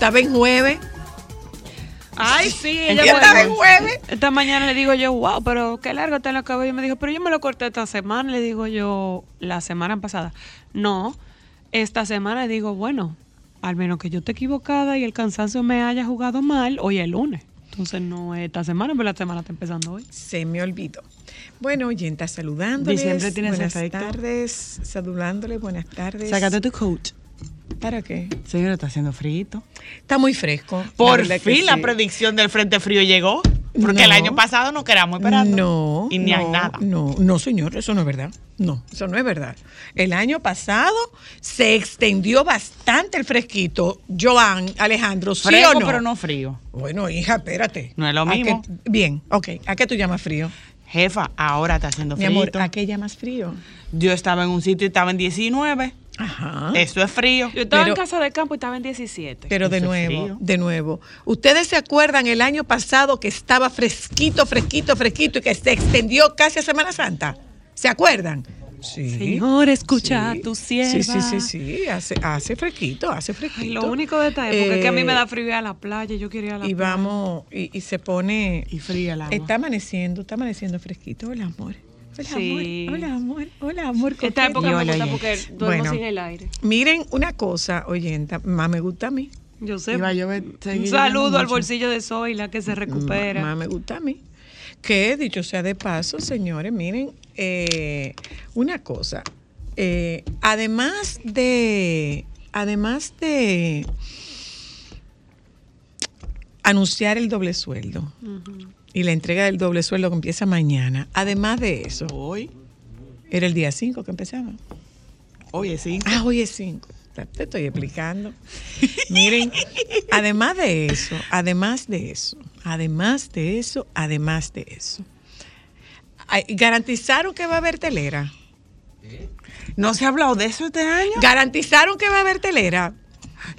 Estaba en jueves. Ay, sí, ella estaba en jueves. Esta mañana le digo yo, wow, pero qué largo te lo cabello. Me dijo, pero yo me lo corté esta semana. Le digo yo, la semana pasada. No, esta semana le digo, bueno, al menos que yo esté equivocada y el cansancio me haya jugado mal, hoy es lunes. Entonces no es esta semana, pero la semana está empezando hoy. Se me olvidó. Bueno, oyenta, saludándoles. Diciembre tiene ese buenas efecto. tardes, saludándoles, buenas tardes. Sácate tu coat. ¿Para qué? Señora, está haciendo frío. Está muy fresco. Por la fin la predicción del Frente Frío llegó. Porque No. el año pasado no quedamos esperando. No. Y ni no, hay nada. No, no, señor, eso no es verdad. No, eso no es verdad. El año pasado se extendió bastante el fresquito. Joan, Alejandro, ¿sí Fresco, o no? pero no frío. Bueno, hija, espérate. No es lo ¿A mismo. qué- bien, ok. ¿A qué tú llamas frío? Jefa, ahora está haciendo Mi frío. amor, ¿a qué llamas frío? Yo estaba en un sitio y estaba en 19. Ajá. Eso es frío. Yo estaba Pero- en casa de campo y estaba en 17. Pero de Eso nuevo, de nuevo. ¿Ustedes se acuerdan el año pasado que estaba fresquito, fresquito, fresquito y que se extendió casi a Semana Santa? ¿Se acuerdan? Sí. Señor, escucha Sí. a tu Sí, sierva. sí, sí, sí. Hace, hace fresquito, hace fresquito. Ay, lo único de esta época es que a mí me Eh, da frío ir a la playa. Yo quería ir a la Y playa. vamos, y, y se pone. Y fría el agua. Está amaneciendo, está amaneciendo fresquito. Hola, amor. Hola, Sí. amor. Hola, amor. Hola, amor. Esta época me Hola, gusta oye. porque duermo Bueno. sin el aire. Miren una cosa, oyenta, más me gusta a mí. Yo sé. Iba Un saludo al bolsillo de Zoila que se recupera. Más me gusta a mí. Que dicho sea de paso, señores, miren, eh, una cosa. eh, además de. Además de anunciar el doble sueldo y la entrega del doble sueldo que empieza mañana. Además de eso, Hoy. era el día 5 que empezaba. Oye, sí. Ah, hoy es 5. Te estoy explicando. Miren, además de eso, además de eso, además de eso, además de eso, garantizaron que va a haber telera. ¿No se ha hablado de eso este año? Garantizaron que va a haber telera.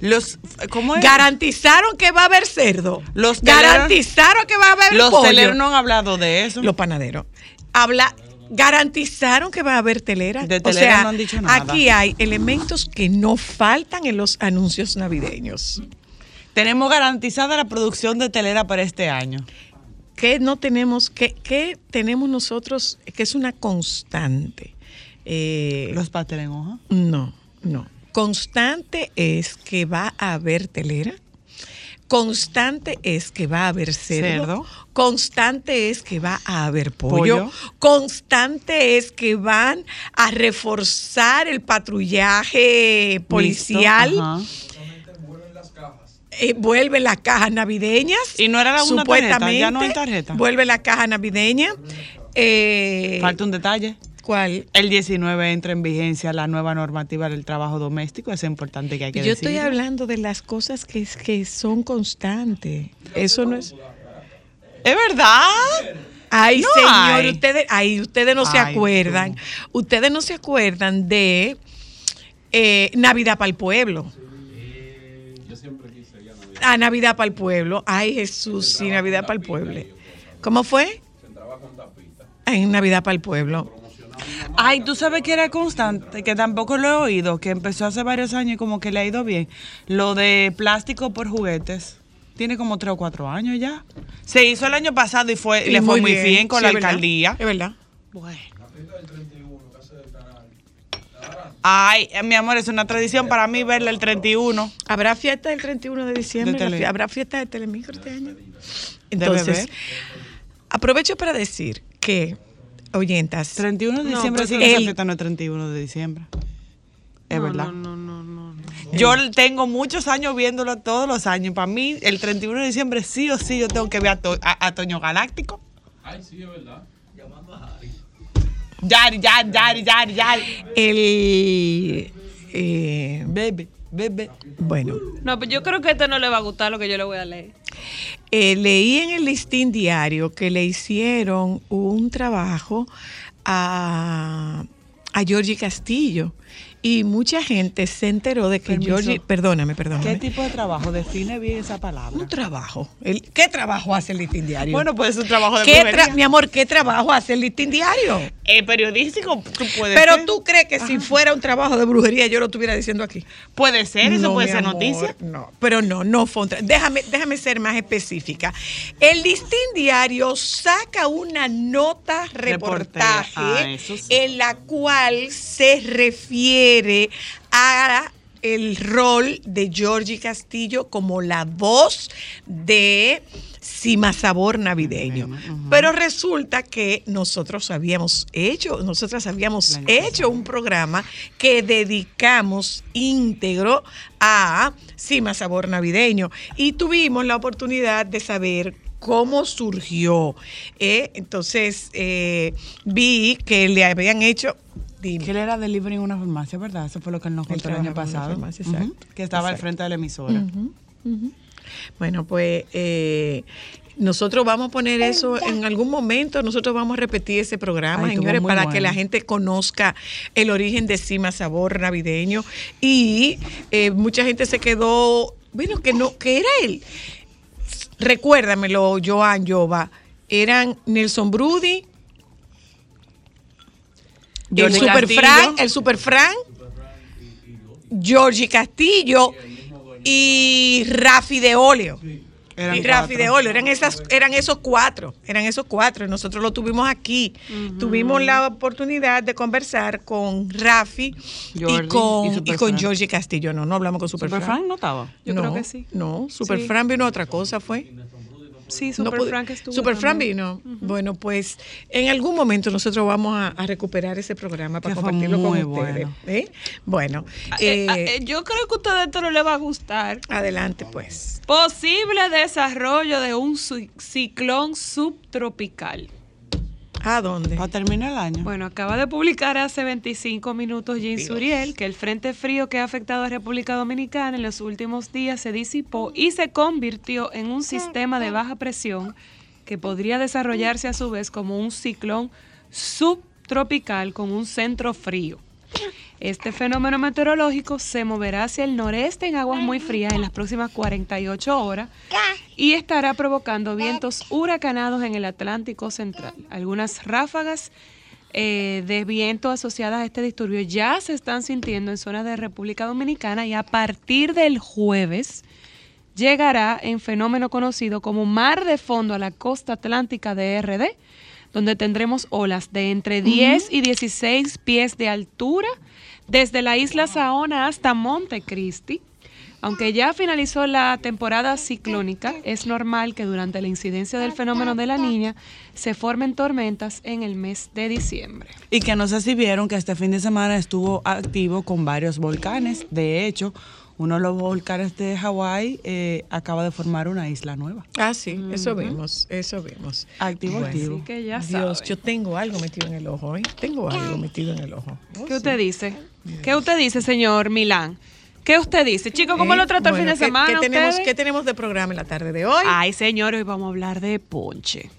Los, ¿Cómo es? Garantizaron que va a haber cerdo. Los Garantizaron que va a haber Los pollo. teleros no han hablado de eso. Los panaderos. Habla, garantizaron que va a haber telera. De o telera sea, no han dicho nada. aquí hay elementos que no faltan en los anuncios navideños. Tenemos garantizada la producción de telera para este año. ¿Qué no tenemos? ¿Qué, qué tenemos nosotros que es una constante? Eh, Los pasteles en hoja. no, no. Constante es que va a haber telera. Constante es que va a haber cerdo. Cerdo. Constante es que va a haber pollo. Pollo. Constante es que van a reforzar el patrullaje policial. Eh, vuelve las cajas navideñas. Y no era la- una tarjeta, supuestamente. ya no hay tarjeta. Vuelve la caja navideña. Eh, Falta un detalle. ¿Cuál? El 19 entra en vigencia la nueva normativa del trabajo doméstico. Es importante que hay que Yo estoy hablando de las cosas que, que son constantes. Eso no es. ¿Es verdad? Ay, No señor, hay. ustedes, ay, ustedes no se acuerdan. Ustedes no se acuerdan de eh, Navidad para el pueblo. A Navidad para el pueblo. Ay, Jesús, sí, Navidad para el pueblo. ¿Cómo fue? En Navidad para el pueblo. Ay, tú sabes que era constante, que tampoco lo he oído, que empezó hace varios años y como que le ha ido bien. Lo de plástico por juguetes. Tiene como tres o cuatro años ya. Se hizo el año pasado y fue, Y le fue muy bien, con sí, la es verdad, alcaldía. Es verdad. Bueno. Ay, mi amor, es una tradición para mí verla el 31. ¿Habrá fiesta el 31 de diciembre? De ¿Habrá fiesta de Telemicro este año? Entonces, aprovecho para decir que, oyentas, 31 de No, diciembre, pues sí, el- esa fiesta no es 31 de diciembre. Es No, verdad. No, no, no, no. no. Yo tengo muchos años viéndolo todos los años. Para mí, el 31 de diciembre sí o sí yo tengo que ver a, To- a- a Toño Galáctico. Ay, sí, es verdad. Llamando a Harry. Yari, Yari, Yari, Yari, Yari. el... eh, Bebe, bebe. bueno, No, pues yo creo que a este no le va a gustar lo que yo le voy a leer. Eh, leí en el listín diario que le hicieron un trabajo a, a Georgie Castillo y mucha gente se enteró de que Permiso. Georgie, perdóname, ¿Qué perdóname. tipo de trabajo? Define bien esa palabra. Un trabajo. El- ¿Qué trabajo hace el listín diario? Bueno, pues es un trabajo de ¿Qué brujería. tra- mi amor, ¿qué trabajo hace el listín diario? Eh, periodístico, tú puede Pero ser. tú crees que si fuera un trabajo de brujería yo lo estuviera diciendo aquí. Puede ser, eso No, puede ser amor, noticia. No, pero no, no fue un déjame, déjame ser más específica. El Listín Diario saca una nota reportaje Ah, sí. en la cual se refiere a el rol de Georgie Castillo como la voz de Cima Sabor Navideño. Pero resulta que nosotros habíamos hecho, nosotras habíamos hecho un programa que dedicamos íntegro a Cima Sabor Navideño y tuvimos la oportunidad de saber cómo surgió. ¿eh? Entonces eh, vi que le habían hecho... dime. Que él era delivery en una farmacia, ¿verdad? Eso fue lo que él nos contó el año pasado. farmacia. Que estaba al frente de la emisora. Bueno, pues eh, nosotros vamos a poner eso en algún momento, nosotros vamos a repetir ese programa, Ay, señores, para bueno. que la gente conozca el origen de Cima Sabor Navideño. Y eh, mucha gente se quedó, bueno, que no, que era él. Recuérdamelo, Joan, Jova. Eran Nelson Brudi, el Super Castillo. Fran, el Super Fran, Georgie Castillo y Rafi de Oleo. Eran y Rafi de Oleo, eran esas, eran esos cuatro, eran esos cuatro, nosotros lo tuvimos aquí. Tuvimos la oportunidad de conversar con Rafi y con, y con. Georgie Castillo. No, no hablamos con Super, Super Frank no estaba. Yo no, creo que sí. No, Super Sí. Fran vino a otra cosa, fue. Sí, Super Frank estuvo. Super Fran también. vino. Bueno, pues en algún momento nosotros vamos a, a recuperar ese programa para Que fue compartirlo con muy ustedes. bueno. ¿eh? Bueno, Eh, eh, eh, yo creo que a ustedes esto no le va a gustar. adelante pues. Posible desarrollo de un ci- ciclón subtropical. ¿A dónde? Para terminar el año. Bueno, acaba de publicar hace 25 minutos Jean Dios. Suriel que el frente frío que ha afectado a República Dominicana en los últimos días se disipó y se convirtió en un sistema de baja presión que podría desarrollarse a su vez como un ciclón subtropical con un centro frío. Este fenómeno meteorológico se moverá hacia el noreste en aguas muy frías en las próximas 48 horas y estará provocando vientos huracanados en el Atlántico Central. Algunas ráfagas eh, de viento asociadas a este disturbio ya se están sintiendo en zonas de República Dominicana y a partir del jueves llegará en fenómeno conocido como mar de fondo a la costa atlántica de RD, donde tendremos olas de entre 10 y 16 pies de altura desde la isla Saona hasta Montecristi. Aunque ya finalizó la temporada ciclónica, es normal que durante la incidencia del fenómeno de la niña se formen tormentas en el mes de diciembre. Y que no sé si vieron que este fin de semana estuvo activo con varios volcanes. De hecho, uno de los volcanes de Hawái eh, acaba de formar una isla nueva. Ah, sí, eso vimos, eso vimos. Activo, Bueno. activo. Así que ya Dios, yo tengo algo metido en el ojo, ¿eh? Tengo algo metido en el ojo. Oh, ¿Qué sí. usted dice? ¿Qué usted dice, señor Milán? ¿Qué usted dice? Chicos, ¿cómo Eh, lo trató el fin de ¿qué- semana? ¿qué, tenemos, ustedes? ¿Qué tenemos de programa en la tarde de hoy? Ay, señor, hoy vamos a hablar de ponche.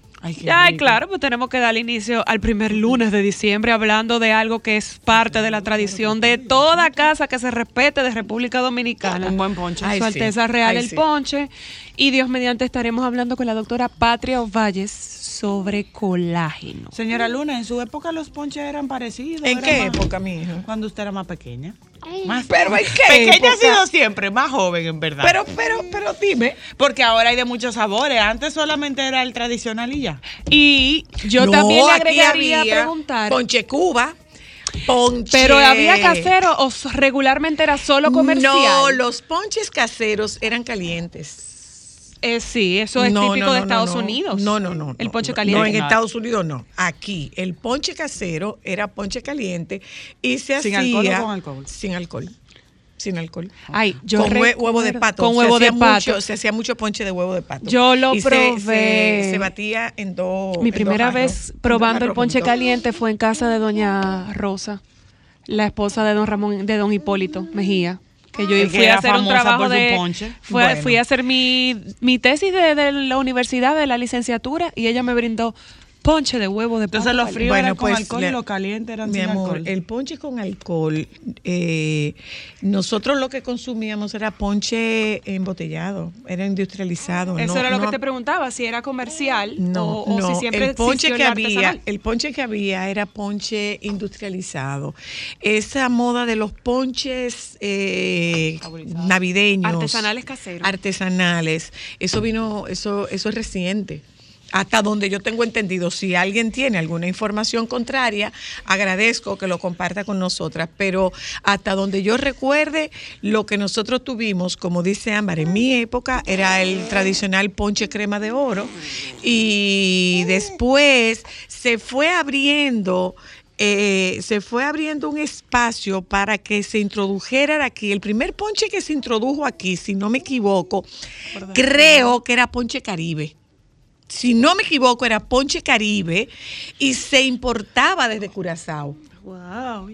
Ay, claro, pues tenemos que dar inicio al primer lunes de diciembre hablando de algo que es parte de la tradición de toda casa que se respete de República Dominicana. Un buen ponche. Ay, Su sí. Alteza Real Ay, el sí. ponche. Y Dios mediante estaremos hablando con la doctora Patria Ovalles sobre colágeno. Señora Luna, en su época los ponches eran parecidos. ¿En qué más- época, mi hija? Cuando usted era más pequeña. Más Pero ¿en qué Pequeña ha sido siempre, más joven en verdad. Pero, pero, pero dime. Porque ahora hay de muchos sabores. Antes solamente era el tradicional y ya. Y yo No, también le agregaría a había preguntar. Ponche Cuba, ponche. Pero había casero o regularmente era solo comercial. No, los ponches caseros eran calientes. Eh, sí, eso es No, típico no, de Estados no. Unidos. No, no, no. El ponche caliente. No, en. Estados Unidos no. Aquí, el ponche casero era ponche caliente y se ¿Sin hacía. alcohol o con alcohol? Sin alcohol. Sin alcohol. Ay, yo con recuerdo- huevo de pato. Con Se huevo hacía de pato. Mucho, se hacía mucho ponche de huevo de pato. Yo lo Y se- probé. Se, se batía en dos. Mi en primera vez probando el ponche caliente fue en casa de doña Rosa, la esposa de don Ramón, de don Hipólito Mejía. Que yo fui a hacer un trabajo de. fue- Bueno. Fui a hacer mi, mi tesis de, de la universidad, de la licenciatura, y ella me brindó ponche de huevo de Entonces los fríos Bueno, eran con pues, alcohol le- y los calientes eran Mi sin amor, alcohol. el ponche con alcohol, eh, nosotros lo que consumíamos era ponche embotellado, era industrializado. Eso no- era lo no- que te preguntaba, si era comercial No, o, o no, si siempre el ponche que el había, el ponche que había era ponche industrializado. Esa moda de los ponches eh, navideños, Artesanales caseros. artesanales, eso vino, eso, eso es reciente. Hasta donde yo tengo entendido, si alguien tiene alguna información contraria, agradezco que lo comparta con nosotras, pero hasta donde yo recuerde, lo que nosotros tuvimos, como dice Ámbar, en mi época era el tradicional ponche crema de oro y después se fue abriendo eh, se fue abriendo un espacio para que se introdujera aquí. El primer ponche que se introdujo aquí, si no me equivoco, creo que era ponche caribe. Si no me equivoco, era ponche caribe y se importaba desde Curazao. Wow.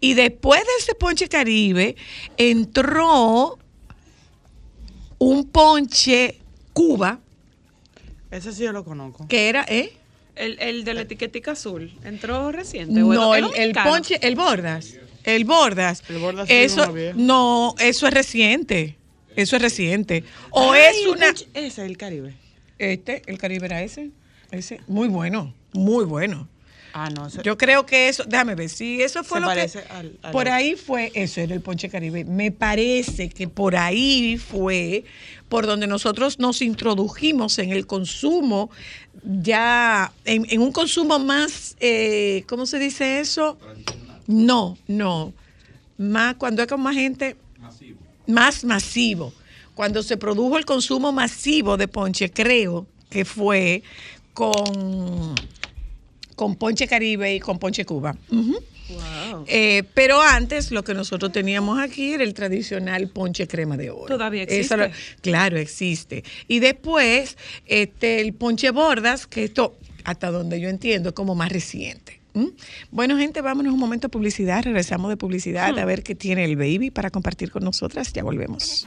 Y después de ese ponche caribe entró un ponche Cuba, Ese sí yo lo conozco. que era, ¿eh? El, el de la etiquetica azul, ¿entró reciente? ¿O No, el, ponche, el Bordas. El Bordas. El Bordas eso, no, eso es reciente. Eso es reciente. O Ay, es una. Ese es el Caribe. Este, el Caribe era ese. Ese, muy bueno, muy bueno. Ah, no. Yo creo que eso, déjame ver, si eso fue Se lo que. al- al por ahí fue, eso era el Ponche Caribe. Me parece que por ahí fue por donde nosotros nos introdujimos en el consumo, ya, en, en un consumo más, eh, ¿cómo se dice eso? No, no. Más, cuando es con más gente, más masivo. Cuando se produjo el consumo masivo de ponche, creo que fue con, con Ponche Caribe y con Ponche Cuba. Ujú. Eh, pero antes lo que nosotros teníamos aquí era el tradicional ponche crema de oro. Todavía existe. lo- claro, existe. Y después este, el ponche bordas, que esto, hasta donde yo entiendo, es como más reciente. ¿Mm? Bueno, gente, vámonos un momento a publicidad. Regresamos de publicidad a ver qué tiene el baby para compartir con nosotras. Ya volvemos.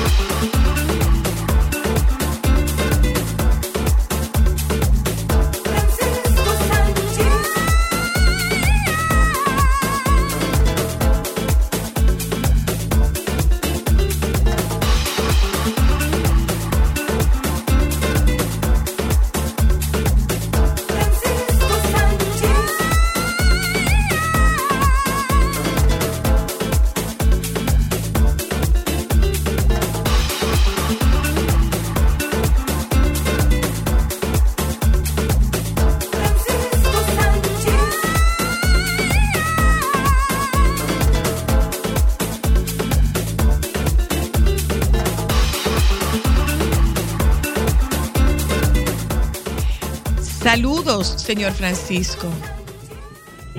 Saludos, señor Francisco.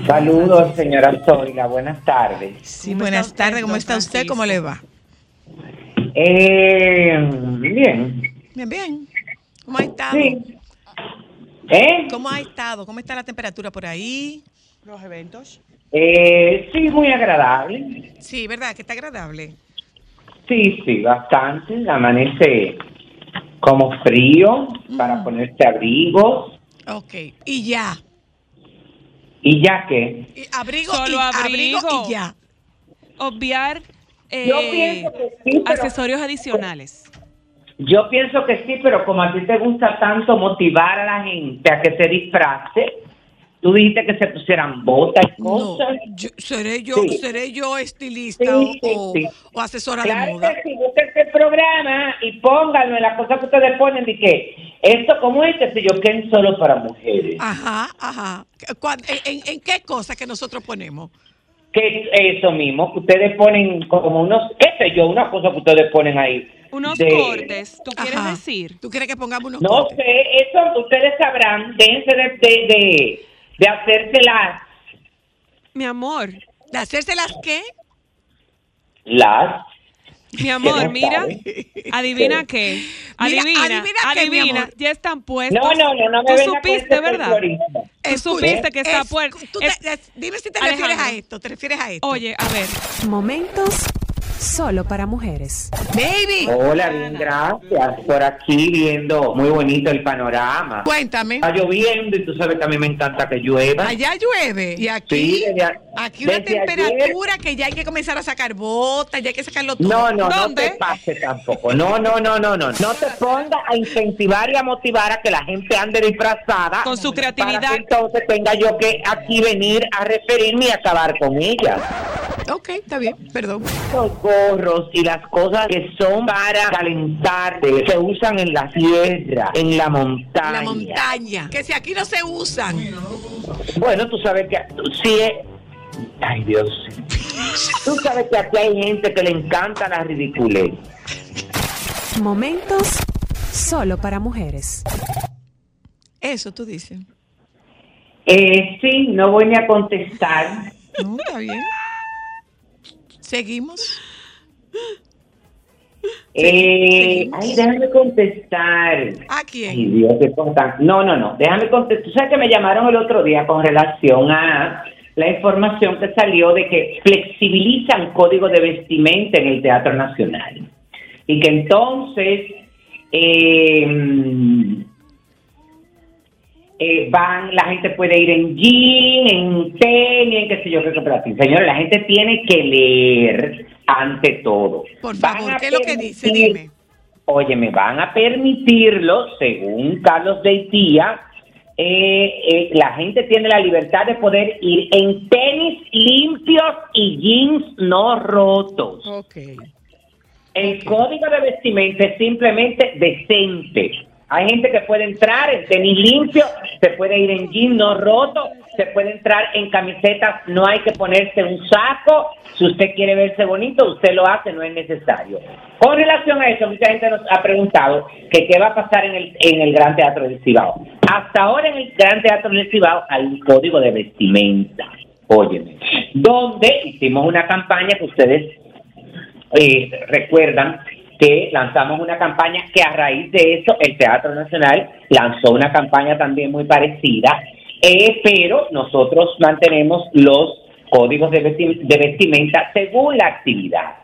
Saludos, señora Zoila. Buenas tardes. Sí, ¿Cómo buenas está usted, tardes. ¿Cómo está usted? Francisco? ¿Cómo le va? Eh, bien. Bien, bien. ¿Cómo ha estado? Sí. ¿Eh? ¿Cómo ha estado? ¿Cómo está la temperatura por ahí? Los eventos. Eh, sí, muy agradable. Sí, ¿verdad? Que está agradable. Sí, sí, bastante. Amanece como frío para ponerse abrigos. Ok. Y ya. ¿Y ya que Y abrigo, Solo y, abrigo. y ya. Obviar eh, Yo pienso que sí, pero- accesorios adicionales. Yo pienso que sí, pero como a ti te gusta tanto motivar a la gente a que se disfrace, tú dijiste que se pusieran botas y No, cosas. yo- seré yo, Sí. seré yo estilista Sí, sí, o, sí. o asesora de Claro moda. que sí, busquen este programa y pónganlo en las cosas que ustedes ponen de que esto como es, que sé yo, que es solo para mujeres. Ajá, ajá. ¿Cuán- ¿En, qué cosa que nosotros ponemos? Que eso mismo, que ustedes ponen como unos, qué sé yo, una cosa que ustedes ponen ahí. Unos de- cortes, ¿tú quieres Ajá. decir? ¿Tú quieres que pongamos unos No cortes? sé, eso ustedes sabrán, déjense de, de, de, de hacérselas Mi amor, ¿De hacerse las qué? las mi amor, mira, adivina qué, Mira, adivina, adivina qué, mi adivina, amor. ya están puestos. No, no, no, no me Tú supiste, ¿verdad? Tú supiste que está es- dime si te refieres a esto, te refieres a esto. Oye, a ver, Momentos solo para mujeres. Baby, Hola, bien, gracias. Por aquí viendo muy bonito el panorama. cuéntame. Está lloviendo y tú sabes que a mí me encanta que llueva. Allá llueve y aquí, Sí, desde aquí una desde temperatura que ya hay que comenzar a sacar botas, ya hay que sacarlo todo. No, no, no te pase tampoco. No, no, no, no, no. No te pongas a incentivar y a motivar a que la gente ande disfrazada. Con su Para creatividad. que entonces tenga yo que aquí venir a referirme y acabar con ella. Ok, está bien, perdón. Los gorros y las cosas que son para calentarte se usan en la sierra, en la montaña. La montaña. Que si aquí no se usan. Bueno, tú sabes que si es... Ay, Dios. Tú sabes que aquí hay gente que le encanta la ridiculez. Momentos solo para mujeres. Eso tú dices. Eh, sí, no voy ni a contestar. No, está bien. Seguimos. Eh, ay, déjame contestar. ¿A Ay, quién? Dios, qué cosa. No, no, no. Déjame contestar. Tú sabes que me llamaron el otro día con relación a la información que salió de que flexibilizan código de vestimenta en el Teatro Nacional. Y que entonces eh, eh, van, la gente puede ir en jean, en tenis, en qué sé yo, qué yo. Señores, la gente tiene que leer ante todo. Por favor, ¿qué es lo que dice? Dime. Oye, me van a permitirlo, según Carlos Deitía, eh, eh, la gente tiene la libertad de poder ir en tenis limpios y jeans no rotos. Ok. El código de vestimenta es simplemente decente. Hay gente que puede entrar en tenis limpio, se puede ir en jeans no roto, se puede entrar en camisetas, no hay que ponerse un saco. Si usted quiere verse bonito, usted lo hace, no es necesario. Con relación a eso, mucha gente nos ha preguntado que qué va a pasar en el, en el Gran Teatro del Cibao. Hasta ahora en el Gran Teatro del Cibao hay un código de vestimenta, óyeme, donde hicimos una campaña que ustedes eh, recuerdan que lanzamos una campaña que a raíz de eso el Teatro Nacional lanzó una campaña también muy parecida, eh, pero nosotros mantenemos los códigos de, de vestimenta según la actividad.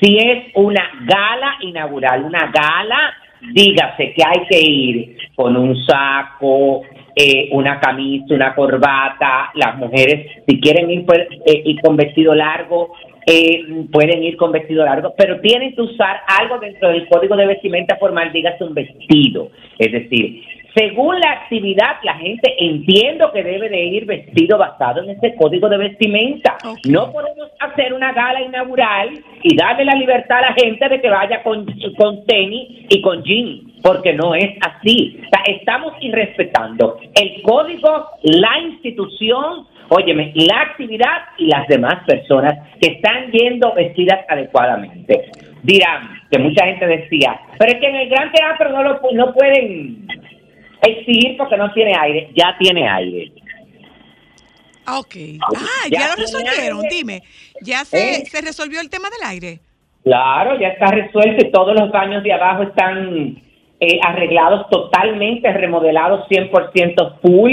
Si es una gala inaugural, una gala, dígase que hay que ir con un saco, eh, una camisa, una corbata. Las mujeres, si quieren ir, pues, eh, ir con vestido largo, eh, pueden ir con vestido largo, pero tienen que usar algo dentro del código de vestimenta formal, dígase un vestido. Es decir, según la actividad, la gente entiendo que debe de ir vestido basado en ese código de vestimenta. No podemos hacer una gala inaugural y darle la libertad a la gente de que vaya con, con tenis y con jeans, porque no es así. O sea, estamos irrespetando el código, la institución, óyeme, la actividad y las demás personas que están yendo vestidas adecuadamente. Dirán que mucha gente decía, pero es que en el gran teatro no lo no pueden exigir porque no tiene aire, ya tiene aire. Ah, Ok. Ah, Ya ya lo resolvieron, aire. dime. ¿Ya se, ¿Eh? se resolvió el tema del aire? Claro, ya está resuelto y todos los baños de abajo están eh, arreglados totalmente, remodelados 100% full.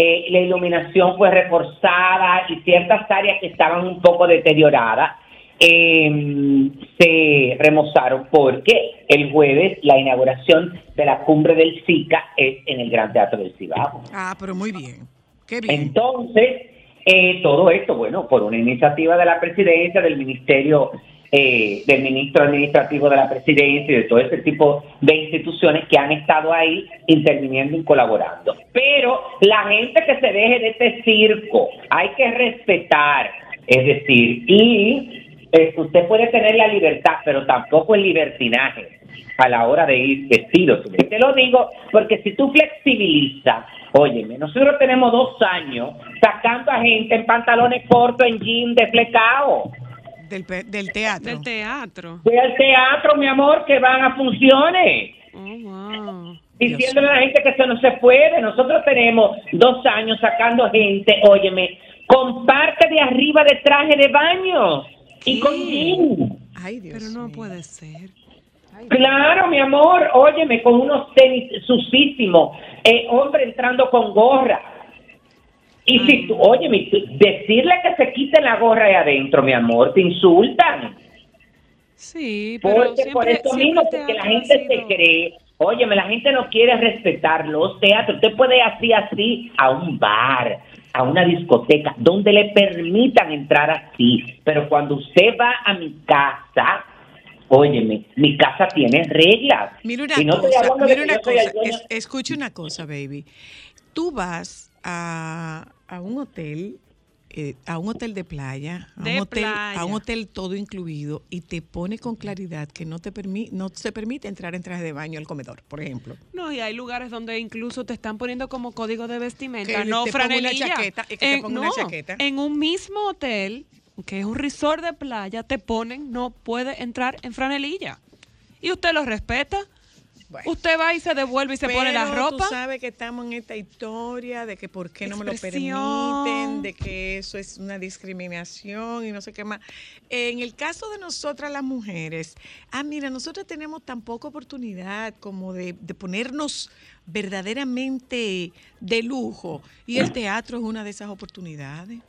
Eh, la iluminación fue reforzada y ciertas áreas que estaban un poco deterioradas eh, se remozaron porque el jueves la inauguración de la cumbre del SICA es en el Gran Teatro del Cibao. Ah, pero muy bien. Qué bien. Entonces, eh, todo esto, bueno, por una iniciativa de la presidencia, del ministerio, eh, del ministro administrativo de la presidencia y de todo ese tipo de instituciones que han estado ahí interviniendo y colaborando. Pero la gente que se deje de este circo, hay que respetar, es decir, y eh, usted puede tener la libertad, pero tampoco el libertinaje a la hora de ir vestido. Te lo digo porque si tú flexibilizas, óyeme, nosotros tenemos dos años sacando a gente en pantalones cortos, en jean desflecado. Del, teatro. Del teatro. Del teatro, mi amor, que van a funciones. Oh, wow. Diciéndole a la gente que eso no se puede. Nosotros tenemos dos años sacando gente, óyeme, con parte de arriba de traje de baño y con jean. Ay, Dios Pero no mío. puede ser. Claro, mi amor, óyeme, con unos tenis susísimos, eh, hombre entrando con gorra. Y si tú, tú- decirle que se quite la gorra de adentro, mi amor, te insultan. Sí, pero Porque siempre, por eso mismo, porque la gente se cree, óyeme, la gente no quiere respetar los teatros. Usted puede ir así, así, a un bar, a una discoteca, donde le permitan entrar así. Pero cuando usted va a mi casa, óyeme, mi casa tiene reglas. Mira una no cosa, mira una cosa, es- escucha una cosa, baby. Tú vas a, a un hotel, eh, a un hotel de playa, a De un hotel, playa. a un hotel todo incluido y te pone con claridad que no te permite, no se permite entrar en traje de baño al comedor, por ejemplo. No, y hay lugares donde incluso te están poniendo como código de vestimenta, Que no te una franelilla. chaqueta, y que te En- ponga una no, chaqueta. En un mismo hotel, que es un resort de playa, te ponen no puede entrar en franelilla. Y usted lo respeta. Bueno. Usted va y se devuelve y se pone la ropa. Tú sabes que estamos en esta historia de que por qué no me lo permiten, de que eso es una discriminación y no sé qué más. En el caso de nosotras las mujeres, ah, mira, nosotros tenemos tan poca oportunidad como de, de ponernos verdaderamente de lujo y el teatro es una de esas oportunidades.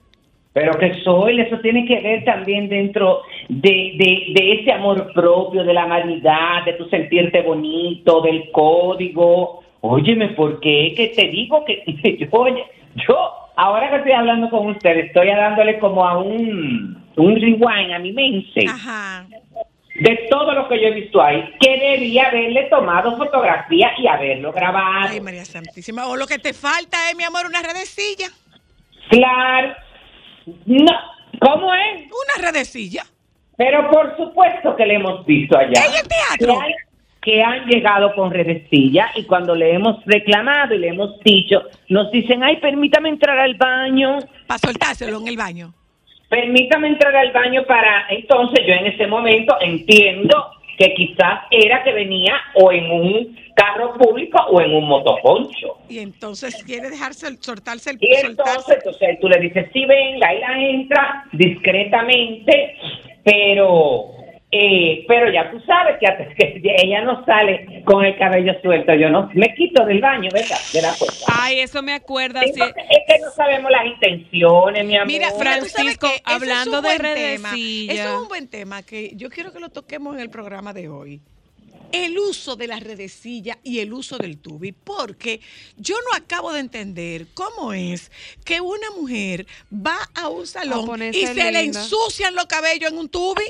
Pero que soy, eso tiene que ver también dentro de, de, de ese amor propio, de la humanidad, de tu sentirte bonito, del código. Óyeme, ¿por qué? Que te digo que yo, oye, yo, ahora que estoy hablando con usted, estoy dándole como a un, un rewind a mi mente Ajá. de todo lo que yo he visto ahí, que debía haberle tomado fotografía y haberlo grabado. Ay, María Santísima. O lo que te falta es, mi amor, una redecilla. Claro. No, ¿cómo es? Una redecilla. Pero por supuesto que le hemos visto allá. ¿En el teatro? Que han, que han llegado con redecilla y cuando le hemos reclamado y le hemos dicho, nos dicen, ay, permítame entrar al baño, Para soltárselo en el baño. permítame entrar al baño para... Entonces yo en ese momento entiendo que quizás era que venía o en un carro público o en un motoconcho. Y entonces quiere dejarse soltarse el Y entonces, soltarse. entonces tú le dices, sí, venga, y la entra discretamente, pero eh, pero ya tú sabes que, hasta que ella no sale con el cabello suelto. Yo no me quito del baño, ¿verdad? De la puerta. Ay, eso me acuerda. sí. Es que no sabemos las intenciones, mi amor. Mira, Fran, tú sabes Francisco, hablando de redecilla. Eso es un buen tema que yo quiero que lo toquemos en el programa de hoy. El uso de la redecilla y el uso del tubi, porque yo no acabo de entender cómo es que una mujer va a un salón y se le ensucian los cabellos en un tubi.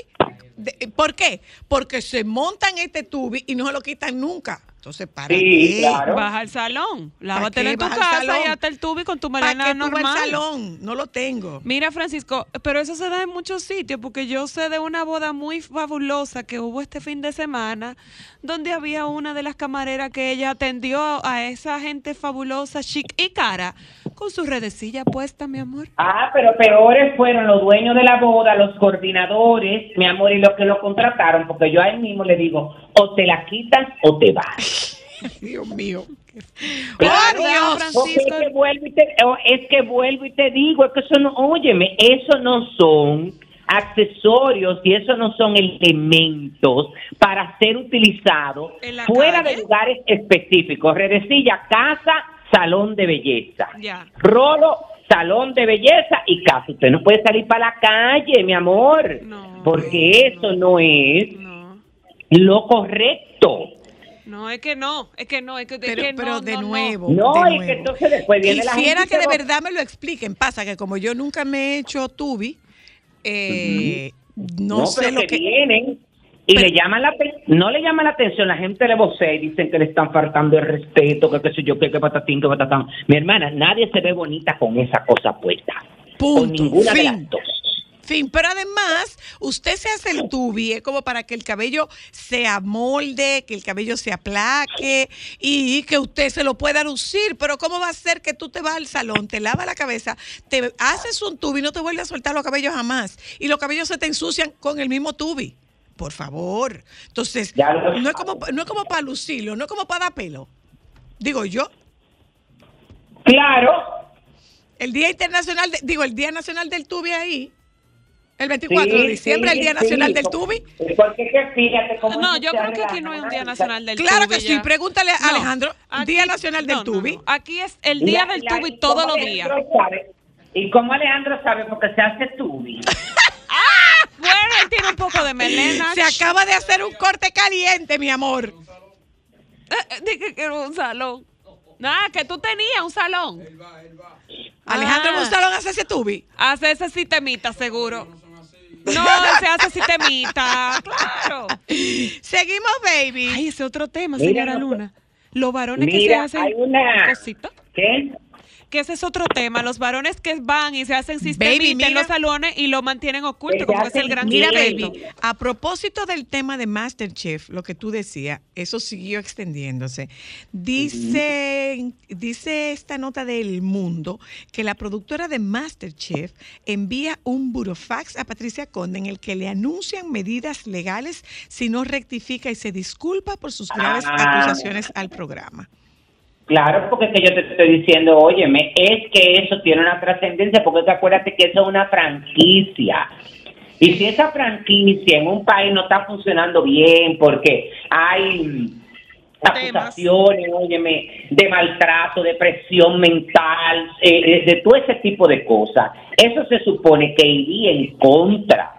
De- ¿Por qué? Porque se montan este tubi y no se lo quitan nunca. Entonces, ¿para Sí, qué? claro. Baja al salón. Lávatelo en tu vas al casa y hasta el tubi con tu ¿Para melena vas normal. al salón? No lo tengo. Mira, Francisco, pero eso se da en muchos sitios, porque yo sé de una boda muy fabulosa que hubo este fin de semana, donde había una de las camareras que ella atendió a esa gente fabulosa, chic y cara, con su redecilla puesta, mi amor. Ah, pero peores fueron los dueños de la boda, los coordinadores, mi amor, y los que lo contrataron, porque yo a él mismo le digo, o te la quitas o te vas. Dios mío. Claro, ¡Oh, Dios! Francisco. es que vuelvo y te, oh, es que vuelvo y te digo, es que eso no, óyeme, eso no son accesorios y eso no son elementos para ser utilizados fuera calle. de lugares específicos. Redecilla, casa, salón de belleza. Ya. Rolo, salón de belleza y casa. Usted no puede salir para la calle, mi amor, No, porque eso no es No. lo correcto. No, es que no, es que no, es que, es Pero, que pero no, de no, nuevo. No, de y que nuevo. entonces después viene la Quisiera gente que de va- verdad me lo expliquen. Pasa que como yo nunca me he hecho tubi, eh, no, sé pero lo que... vienen y Pero- le llaman la no le llama la atención, la gente le vocea y dicen que le están faltando el respeto, que qué sé yo, que que patatín, que patatán. Mi hermana, nadie se ve bonita con esa cosa puesta. Con Punto. ninguna de Fin. las dos. Fin, pero además, usted se hace el tubi, es como para que el cabello se amolde, que el cabello se aplaque y que usted se lo pueda lucir. Pero ¿cómo va a ser que tú te vas al salón, te lavas la cabeza, te haces un tubi y no te vuelves a soltar los cabellos jamás? Y los cabellos se te ensucian con el mismo tubi. Por favor. Entonces, no es como, no es como para lucirlo, no es como para dar pelo. Digo yo, Claro. el Día Internacional, de- digo, el Día Nacional del Tubi ahí, el 24 Sí, de diciembre, sí, el Día sí. Nacional del Tubi. Porque fíjate cómo No, yo creo que aquí no hay un Día Nacional del Claro tubi que sí, pregúntale a No, Alejandro, aquí- Día Nacional del no, tubi. no. Aquí es el Día La- del la- tubi ¿y todos los días. ¿Y cómo Alejandro sabe? Porque se hace tubi. Bueno, él tiene un poco de melena. Se acaba de hacer un corte caliente, mi amor. Eh, eh, Dije que era un salón. Nada, que tú tenías un salón. Alejandro Ah. Gonzalo hace ese tubi. Hace ese sistemita, seguro. No, él se hace sistemita, claro. Seguimos, baby. Ay, ese otro tema, Mira, señora Luna. Los varones que se Mira, hacen hay una... cositas. ¿Qué? Que ese es otro tema. Los varones que van y se hacen Baby, sistemita en los salones y lo mantienen oculto, como es el gran Mira, secreto. baby, a propósito del tema de Masterchef, lo que tú decías, eso siguió extendiéndose. Dice, dice esta nota del mundo que la productora de Masterchef envía un burofax a Patricia Conde en el que le anuncian medidas legales si no rectifica y se disculpa por sus graves Ah. acusaciones al programa. Claro, porque es que yo te estoy diciendo, óyeme, es que eso tiene una trascendencia, porque te acuérdate que eso es una franquicia. Y si esa franquicia en un país no está funcionando bien, porque hay acusaciones, óyeme, de maltrato, de presión mental, eh, eh, de todo ese tipo de cosas, eso se supone que iría en contra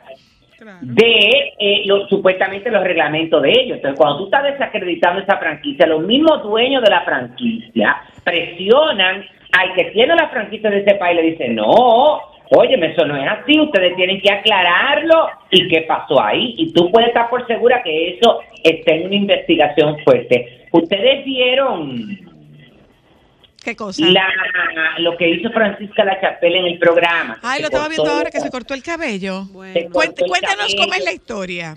de eh, los, supuestamente los reglamentos de ellos. Entonces, cuando tú estás desacreditando esa franquicia, los mismos dueños de la franquicia presionan al que tiene la franquicia de ese país y le dicen, no, óyeme, eso no es así, ustedes tienen que aclararlo y qué pasó ahí. Y tú puedes estar por segura que eso está en una investigación fuerte. Ustedes vieron ¿Qué cosa? la, lo que hizo Francisca La Chapelle en el programa. Ay, lo estaba viendo ahora que se cortó el cabello. se Bueno. cortó Cuente- el cuéntanos cómo es la historia.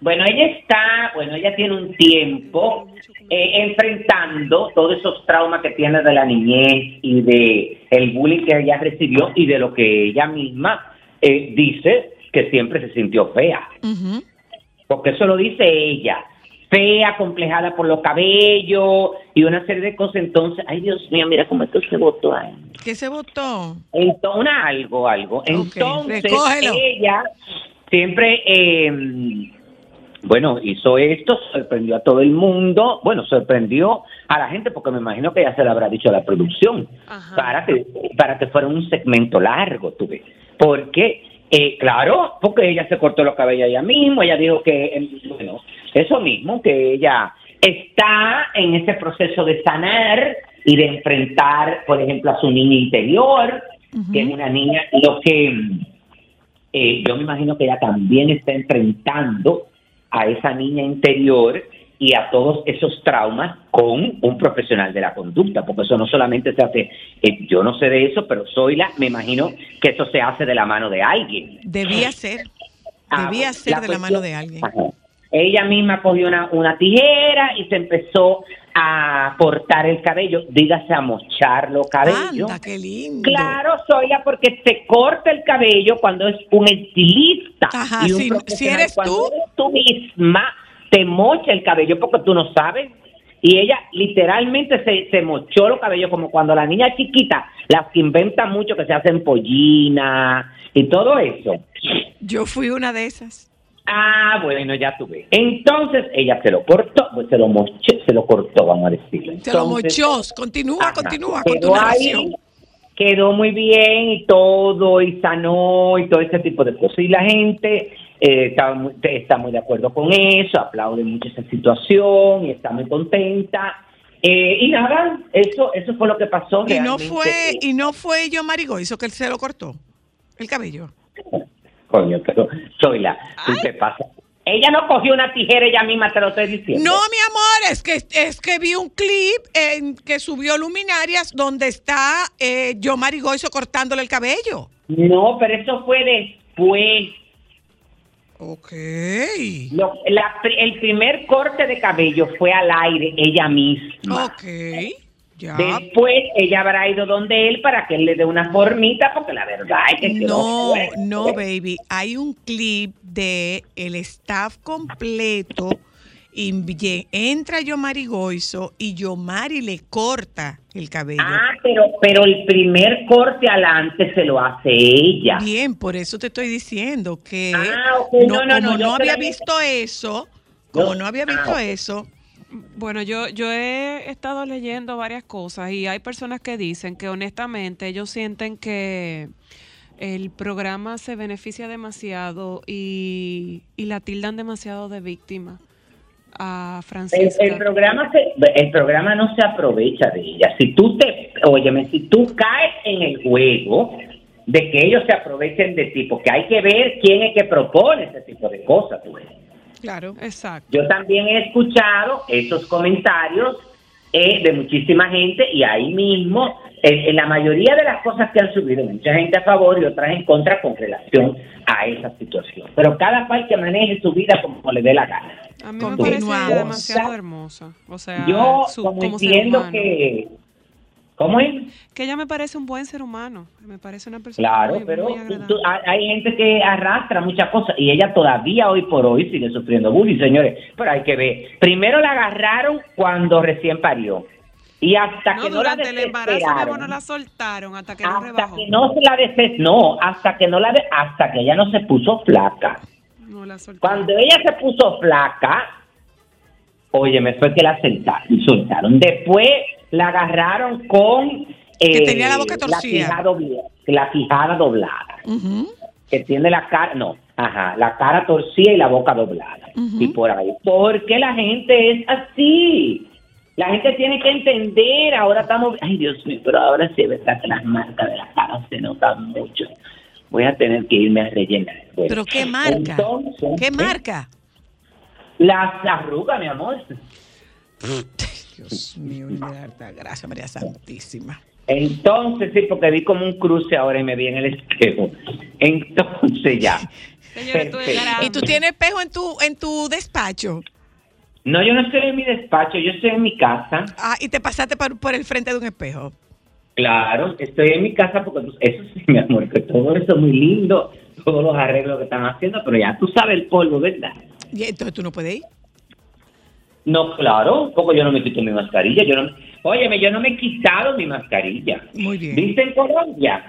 Bueno, ella está, bueno, ella tiene un tiempo eh, enfrentando todos esos traumas que tiene de la niñez y de el bullying que ella recibió y de lo que ella misma eh, dice que siempre se sintió fea, porque eso lo dice ella, fea, complejada por los cabellos y una serie de cosas. Entonces, ay Dios mío, mira cómo esto se votó ahí. ¿Qué se votó? Entonces, algo, algo. Entonces, recógelo. ella siempre, eh, bueno, hizo esto, sorprendió a todo el mundo, bueno, sorprendió a la gente porque me imagino que ya se lo habrá dicho a la producción, Ajá. para que, para que fuera un segmento largo, tú ves. Porque, eh, claro, porque ella se cortó los cabellos ella misma, ella dijo que, eh, bueno, eso mismo, que ella está en ese proceso de sanar y de enfrentar, por ejemplo, a su niña interior, que es una niña, lo que eh, yo me imagino que ella también está enfrentando a esa niña interior y a todos esos traumas con un profesional de la conducta, porque eso no solamente se hace, eh, yo no sé de eso, pero soy la, me imagino que eso se hace de la mano de alguien. Debía ser. Ah, Debía ser la de la mano de alguien. Ajá. Ella misma cogió una, una tijera y se empezó a cortar el cabello, dígase a mochar los cabellos. Anda, qué lindo. Claro, Zoila, porque se corta el cabello cuando es un estilista. Ajá, y un si- eres Cuando tú. eres tú misma, te mocha el cabello porque tú no sabes. y ella literalmente se, se mochó los cabellos como cuando la niña chiquita, las que inventan mucho que se hacen pollina y todo eso. Yo fui una de esas. Ah, bueno, ya tuve. Entonces ella se lo cortó, pues se lo mochó, se lo cortó, vamos a decirlo. Se lo mochó. Continúa, Ajá. continúa con tu Quedó ahí, narración. quedó muy bien y todo, y sanó y todo ese tipo de cosas. Y la gente eh, está, muy, está muy de acuerdo con eso, aplaude mucho esa situación y está muy contenta. Eh, y nada, eso eso fue lo que pasó. Y no fue, y no fue yo Marigoizo que él se lo cortó. El cabello. Coño, pero soy la, tú te pasas. Ella no cogió una tijera, ella misma te lo estoy diciendo. No, mi amor, es que es que vi un clip en que subió Luminarias donde está eh, yo Marigoizo cortándole el cabello. No, pero eso fue después. Ok. Lo- la pri- el primer corte de cabello fue al aire, ella misma. Ok. Ya. Después ella habrá ido donde él para que él le dé una formita, porque la verdad es que No, no, baby. Hay un clip de el staff completo. Y entra yo Marigoizo y Yomari le corta el cabello. Ah, pero, pero el primer corte adelante se lo hace ella. Bien, por eso te estoy diciendo que Ah, ok, no, no, no, como no, no, había visto eso, como No, no había visto ah, eso, Bueno, yo, yo he estado leyendo varias cosas y hay personas que dicen que honestamente ellos sienten que el programa se beneficia demasiado y, y la tildan demasiado de víctima a Francisca. el programa se- el programa no se aprovecha de ella. Si tú te, óyeme, si tú caes en el juego de que ellos se aprovechen de ti, porque hay que ver quién es que propone ese tipo de cosas. tú. Claro. Exacto. Yo también he escuchado esos comentarios eh, de muchísima gente y ahí mismo, en, en la mayoría de las cosas que han subido, mucha gente a favor y otras en contra con relación a esa situación. Pero cada cual que maneje su vida como le dé la gana. A mí me parece Continuamos. demasiado hermosa. O sea, Yo su- como entiendo que... ¿Cómo es? Que ella me parece un buen ser humano. Me parece una persona Claro, muy, pero muy tú- hay, gente que arrastra muchas cosas y ella todavía hoy por hoy sigue sufriendo bullying, señores. Pero hay que ver. Primero la agarraron cuando recién parió. Y hasta no, que no la durante el embarazo mi amor, desesperaron, no la soltaron hasta que no hasta rebajó. que no se la deses, no, hasta que no la de, hasta que ella no se puso flaca. No la soltaron. Cuando ella se puso flaca, oye, me fue que la soltaron. Después la agarraron con Que eh, tenía la boca torcida. fijada la fijada doblada Ujú. que tiene la cara, no, ajá, la cara torcida y la boca doblada. Y por ahí. Porque la gente es así. La gente tiene que entender, ahora estamos, ay Dios mío, pero ahora sí verdad que las marcas de la cara se notan mucho. Voy a tener que irme a rellenar. Bueno, Pero qué marca, entonces, qué ¿eh? marca. Las arrugas, mi amor. Dios mío, de verdad, gracias María Santísima. Entonces, sí, porque vi como un cruce ahora y me vi en el espejo. Entonces ya. Señora, tú ¿Y tú tienes espejo en tu en tu despacho? No, yo no estoy en mi despacho, yo estoy en mi casa. Ah, y te pasaste por, por el frente de un espejo. Claro, estoy en mi casa porque pues, eso sí, mi amor, que todo eso es muy lindo, todos los arreglos que están haciendo, pero ya tú sabes el polvo, ¿verdad? Y entonces tú no puedes ir. No, claro, porque yo no me quito mi mascarilla, yo no, óyeme, yo no me he quitado mi mascarilla. Muy bien. ¿Viste en Colombia?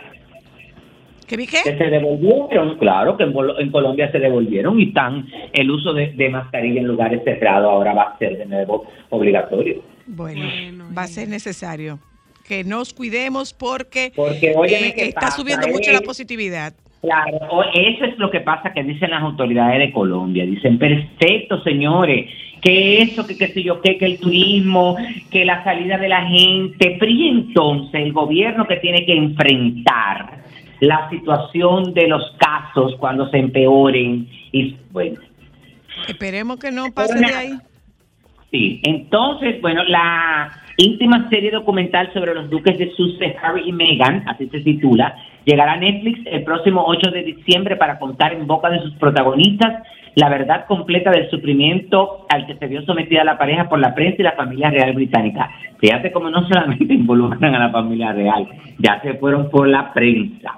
¿Qué vi Que se devolvieron, claro, que en, en Colombia se devolvieron y están, el uso de, de mascarilla en lugares cerrados ahora va a ser de nuevo obligatorio. Bueno, Bueno, va a ser necesario que nos cuidemos porque, Porque, óyeme, eh, ¿qué está pasa? subiendo mucho la Es- positividad. Claro, o- eso es lo que pasa que dicen las autoridades de Colombia. Dicen, perfecto, señores, que eso, que qué sé yo, qué, que el turismo, que la salida de la gente. Pero y entonces el gobierno que tiene que enfrentar la situación de los casos cuando se empeoren. Y bueno, Esperemos que no pase Pero de ahí. Sí, entonces, bueno, la íntima serie documental sobre los duques de Sussex, Harry y Meghan, así se titula, llegará a Netflix el próximo 8 de diciembre para contar en boca de sus protagonistas la verdad completa del sufrimiento al que se vio sometida la pareja por la prensa y la familia real británica. Fíjate cómo no solamente involucran a la familia real, ya se fueron por la prensa.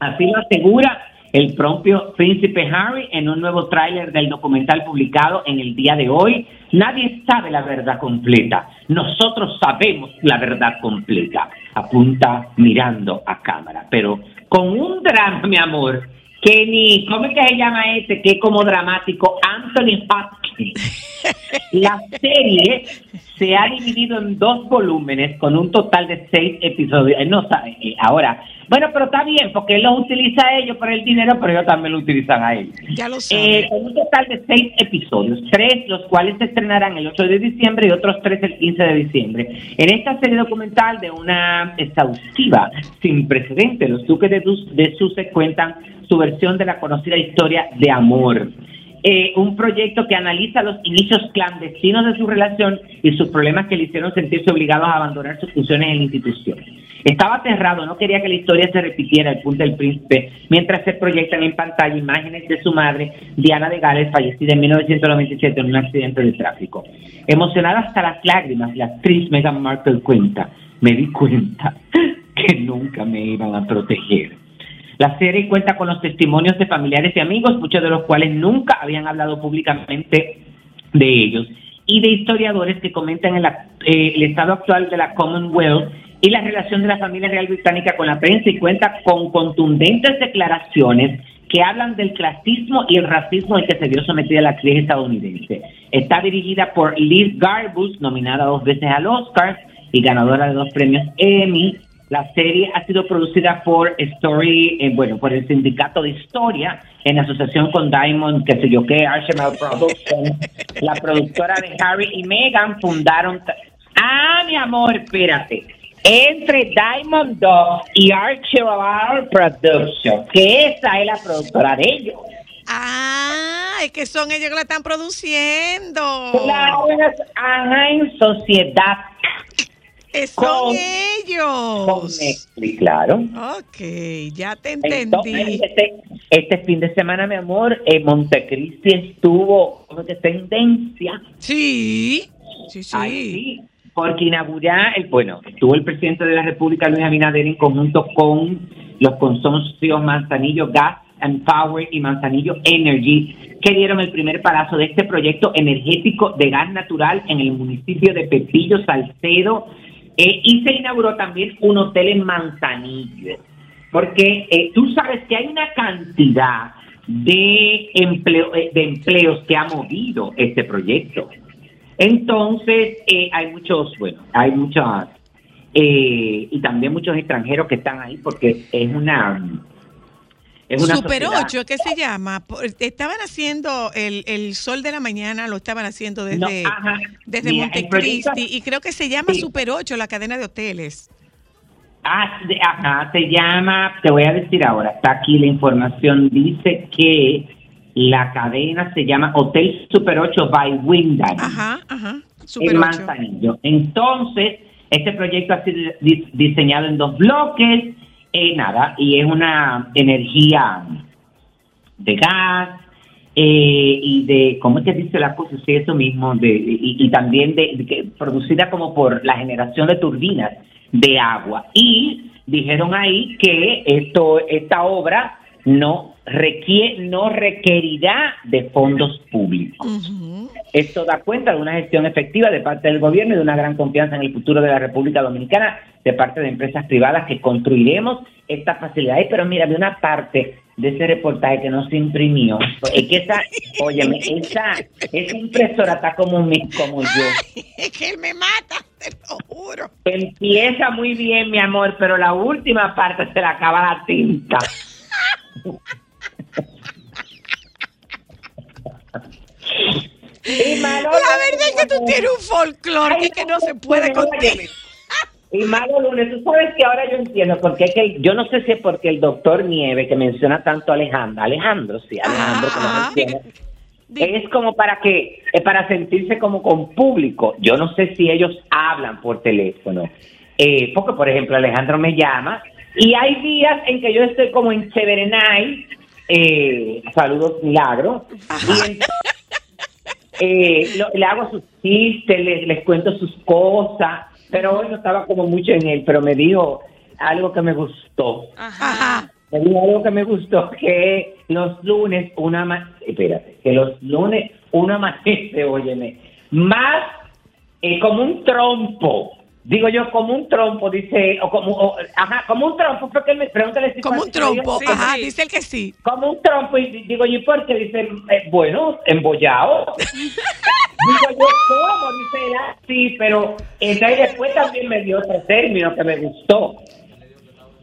Así lo asegura el propio príncipe Harry en un nuevo tráiler del documental publicado en el día de hoy. Nadie sabe la verdad completa. Nosotros sabemos la verdad completa. Apunta mirando a cámara, pero con un drama, mi amor, que ni, ¿cómo es que se llama este? Que es como dramático, Anthony Hopkins. La serie se ha dividido en dos volúmenes con un total de seis episodios. Él no sabe eh, ahora. Bueno, pero está bien, porque él los utiliza a ellos por el dinero, pero ellos también lo utilizan a él. Ya lo sabe. Eh, con un total de seis episodios, tres los cuales se estrenarán el 8 de diciembre y otros tres el 15 de diciembre. En esta serie documental de una exhaustiva, sin precedentes, los duques de, de Sussex cuentan su versión de la conocida historia de amor. Eh, un proyecto que analiza los inicios clandestinos de su relación y sus problemas que le hicieron sentirse obligados a abandonar sus funciones en la institución. Estaba aterrado, no quería que la historia se repitiera, el punto del príncipe, mientras se proyectan en pantalla imágenes de su madre, Diana de Gales, fallecida en 1997 en un accidente de tráfico. Emocionada hasta las lágrimas, la actriz Meghan Markle cuenta, me di cuenta que nunca me iban a proteger. La serie cuenta con los testimonios de familiares y amigos, muchos de los cuales nunca habían hablado públicamente de ellos, y de historiadores que comentan el, eh, el estado actual de la Commonwealth y la relación de la familia real británica con la prensa y cuenta con contundentes declaraciones que hablan del clasismo y el racismo al que se vio sometida la actriz estadounidense. Está dirigida por Liz Garbus, nominada dos veces al Oscar y ganadora de dos premios Emmy. La serie ha sido producida por Story, eh, bueno, por el Sindicato de Historia, en asociación con Diamond, qué sé yo qué, Arsenal Productions. La productora de Harry y Meghan fundaron. Ah, mi amor, espérate. Entre Diamond Dog y Archibald Productions, que esa es la productora de ellos. Ah, es que son ellos que la están produciendo. Claro, ajá, en sociedad Son con- con ellos. Netflix, claro. Ok, ya te Entonces, entendí. este, este fin de semana, mi amor, eh, Montecristi estuvo como que tendencia. Sí, sí, sí. Ay, sí, porque inaugura, el, bueno, estuvo el presidente de la República, Luis Abinader, en conjunto con los consorcios Manzanillo Gas and Power y Manzanillo Energy, que dieron el primer palazo de este proyecto energético de gas natural en el municipio de Pepillo, Salcedo, eh, y se inauguró también un hotel en Manzanillo, porque eh, tú sabes que hay una cantidad de, empleo, eh, de empleos que ha movido este proyecto. Entonces, eh, hay muchos, bueno, hay muchas, eh, y también muchos extranjeros que están ahí porque es una... Es una Super sociedad. 8, ¿qué se llama? Estaban haciendo el, el sol de la mañana, lo estaban haciendo desde, No, desde Mira, Montecristi y creo que se llama Sí. Super 8, la cadena de hoteles. Ah, ajá, se llama, te voy a decir ahora, está aquí la información, dice que la cadena se llama Hotel Super 8 by Wyndham. Ajá, ajá. Super en 8. Manzanillo. Entonces, este proyecto ha sido di- diseñado en dos bloques, eh, nada, y es una energía de gas eh, y de, ¿cómo es que dice la cosa? Sí, eso mismo, de, y, y también de, de que producida como por la generación de turbinas de agua. Y dijeron ahí que esto, esta obra no requiere, no requerirá de fondos públicos. Esto da cuenta de una gestión efectiva de parte del gobierno y de una gran confianza en el futuro de la República Dominicana de parte de empresas privadas que construiremos estas facilidades. Pero mira, de una parte de ese reportaje que no se imprimió, es que esa, óyeme, esa, esa impresora está como, mi, como yo. Es que él me mata, te lo juro. Empieza muy bien, mi amor, pero la última parte se le acaba la tinta. Y Manolo- La verdad es que tú tienes un folclore que, que no se puede contar. Y Mago Lunes, tú sabes que ahora yo entiendo, porque es que yo no sé si es porque el doctor Nieve, que menciona tanto a Alejandro, Alejandro, sí, Alejandro, que Ah. menciona, es como para que, es para sentirse como con público. Yo no sé si ellos hablan por teléfono. Eh, porque, por ejemplo, Alejandro me llama y hay días en que yo estoy como en Severenay, eh, saludos Milagro, y en- eh, lo- le hago sus chistes, les, les cuento sus cosas, pero hoy no estaba como mucho en él, pero me dijo algo que me gustó. Ajá. me dijo algo que me gustó, que los lunes una ma- espérate, que los lunes una amanece, óyeme, más eh, como un trompo. Digo yo, como un trompo, dice, o como, o- ajá, como un trompo, porque me pregúntale si Como un trompo. Sí, Ajá, sí. dice el que sí. como un trompo y digo yo, ¿y por qué? Dice, eh, bueno, embollado. digo yo, ¿cómo? Dice él, "Ah, sí, pero entonces después también me dio otro término que me gustó.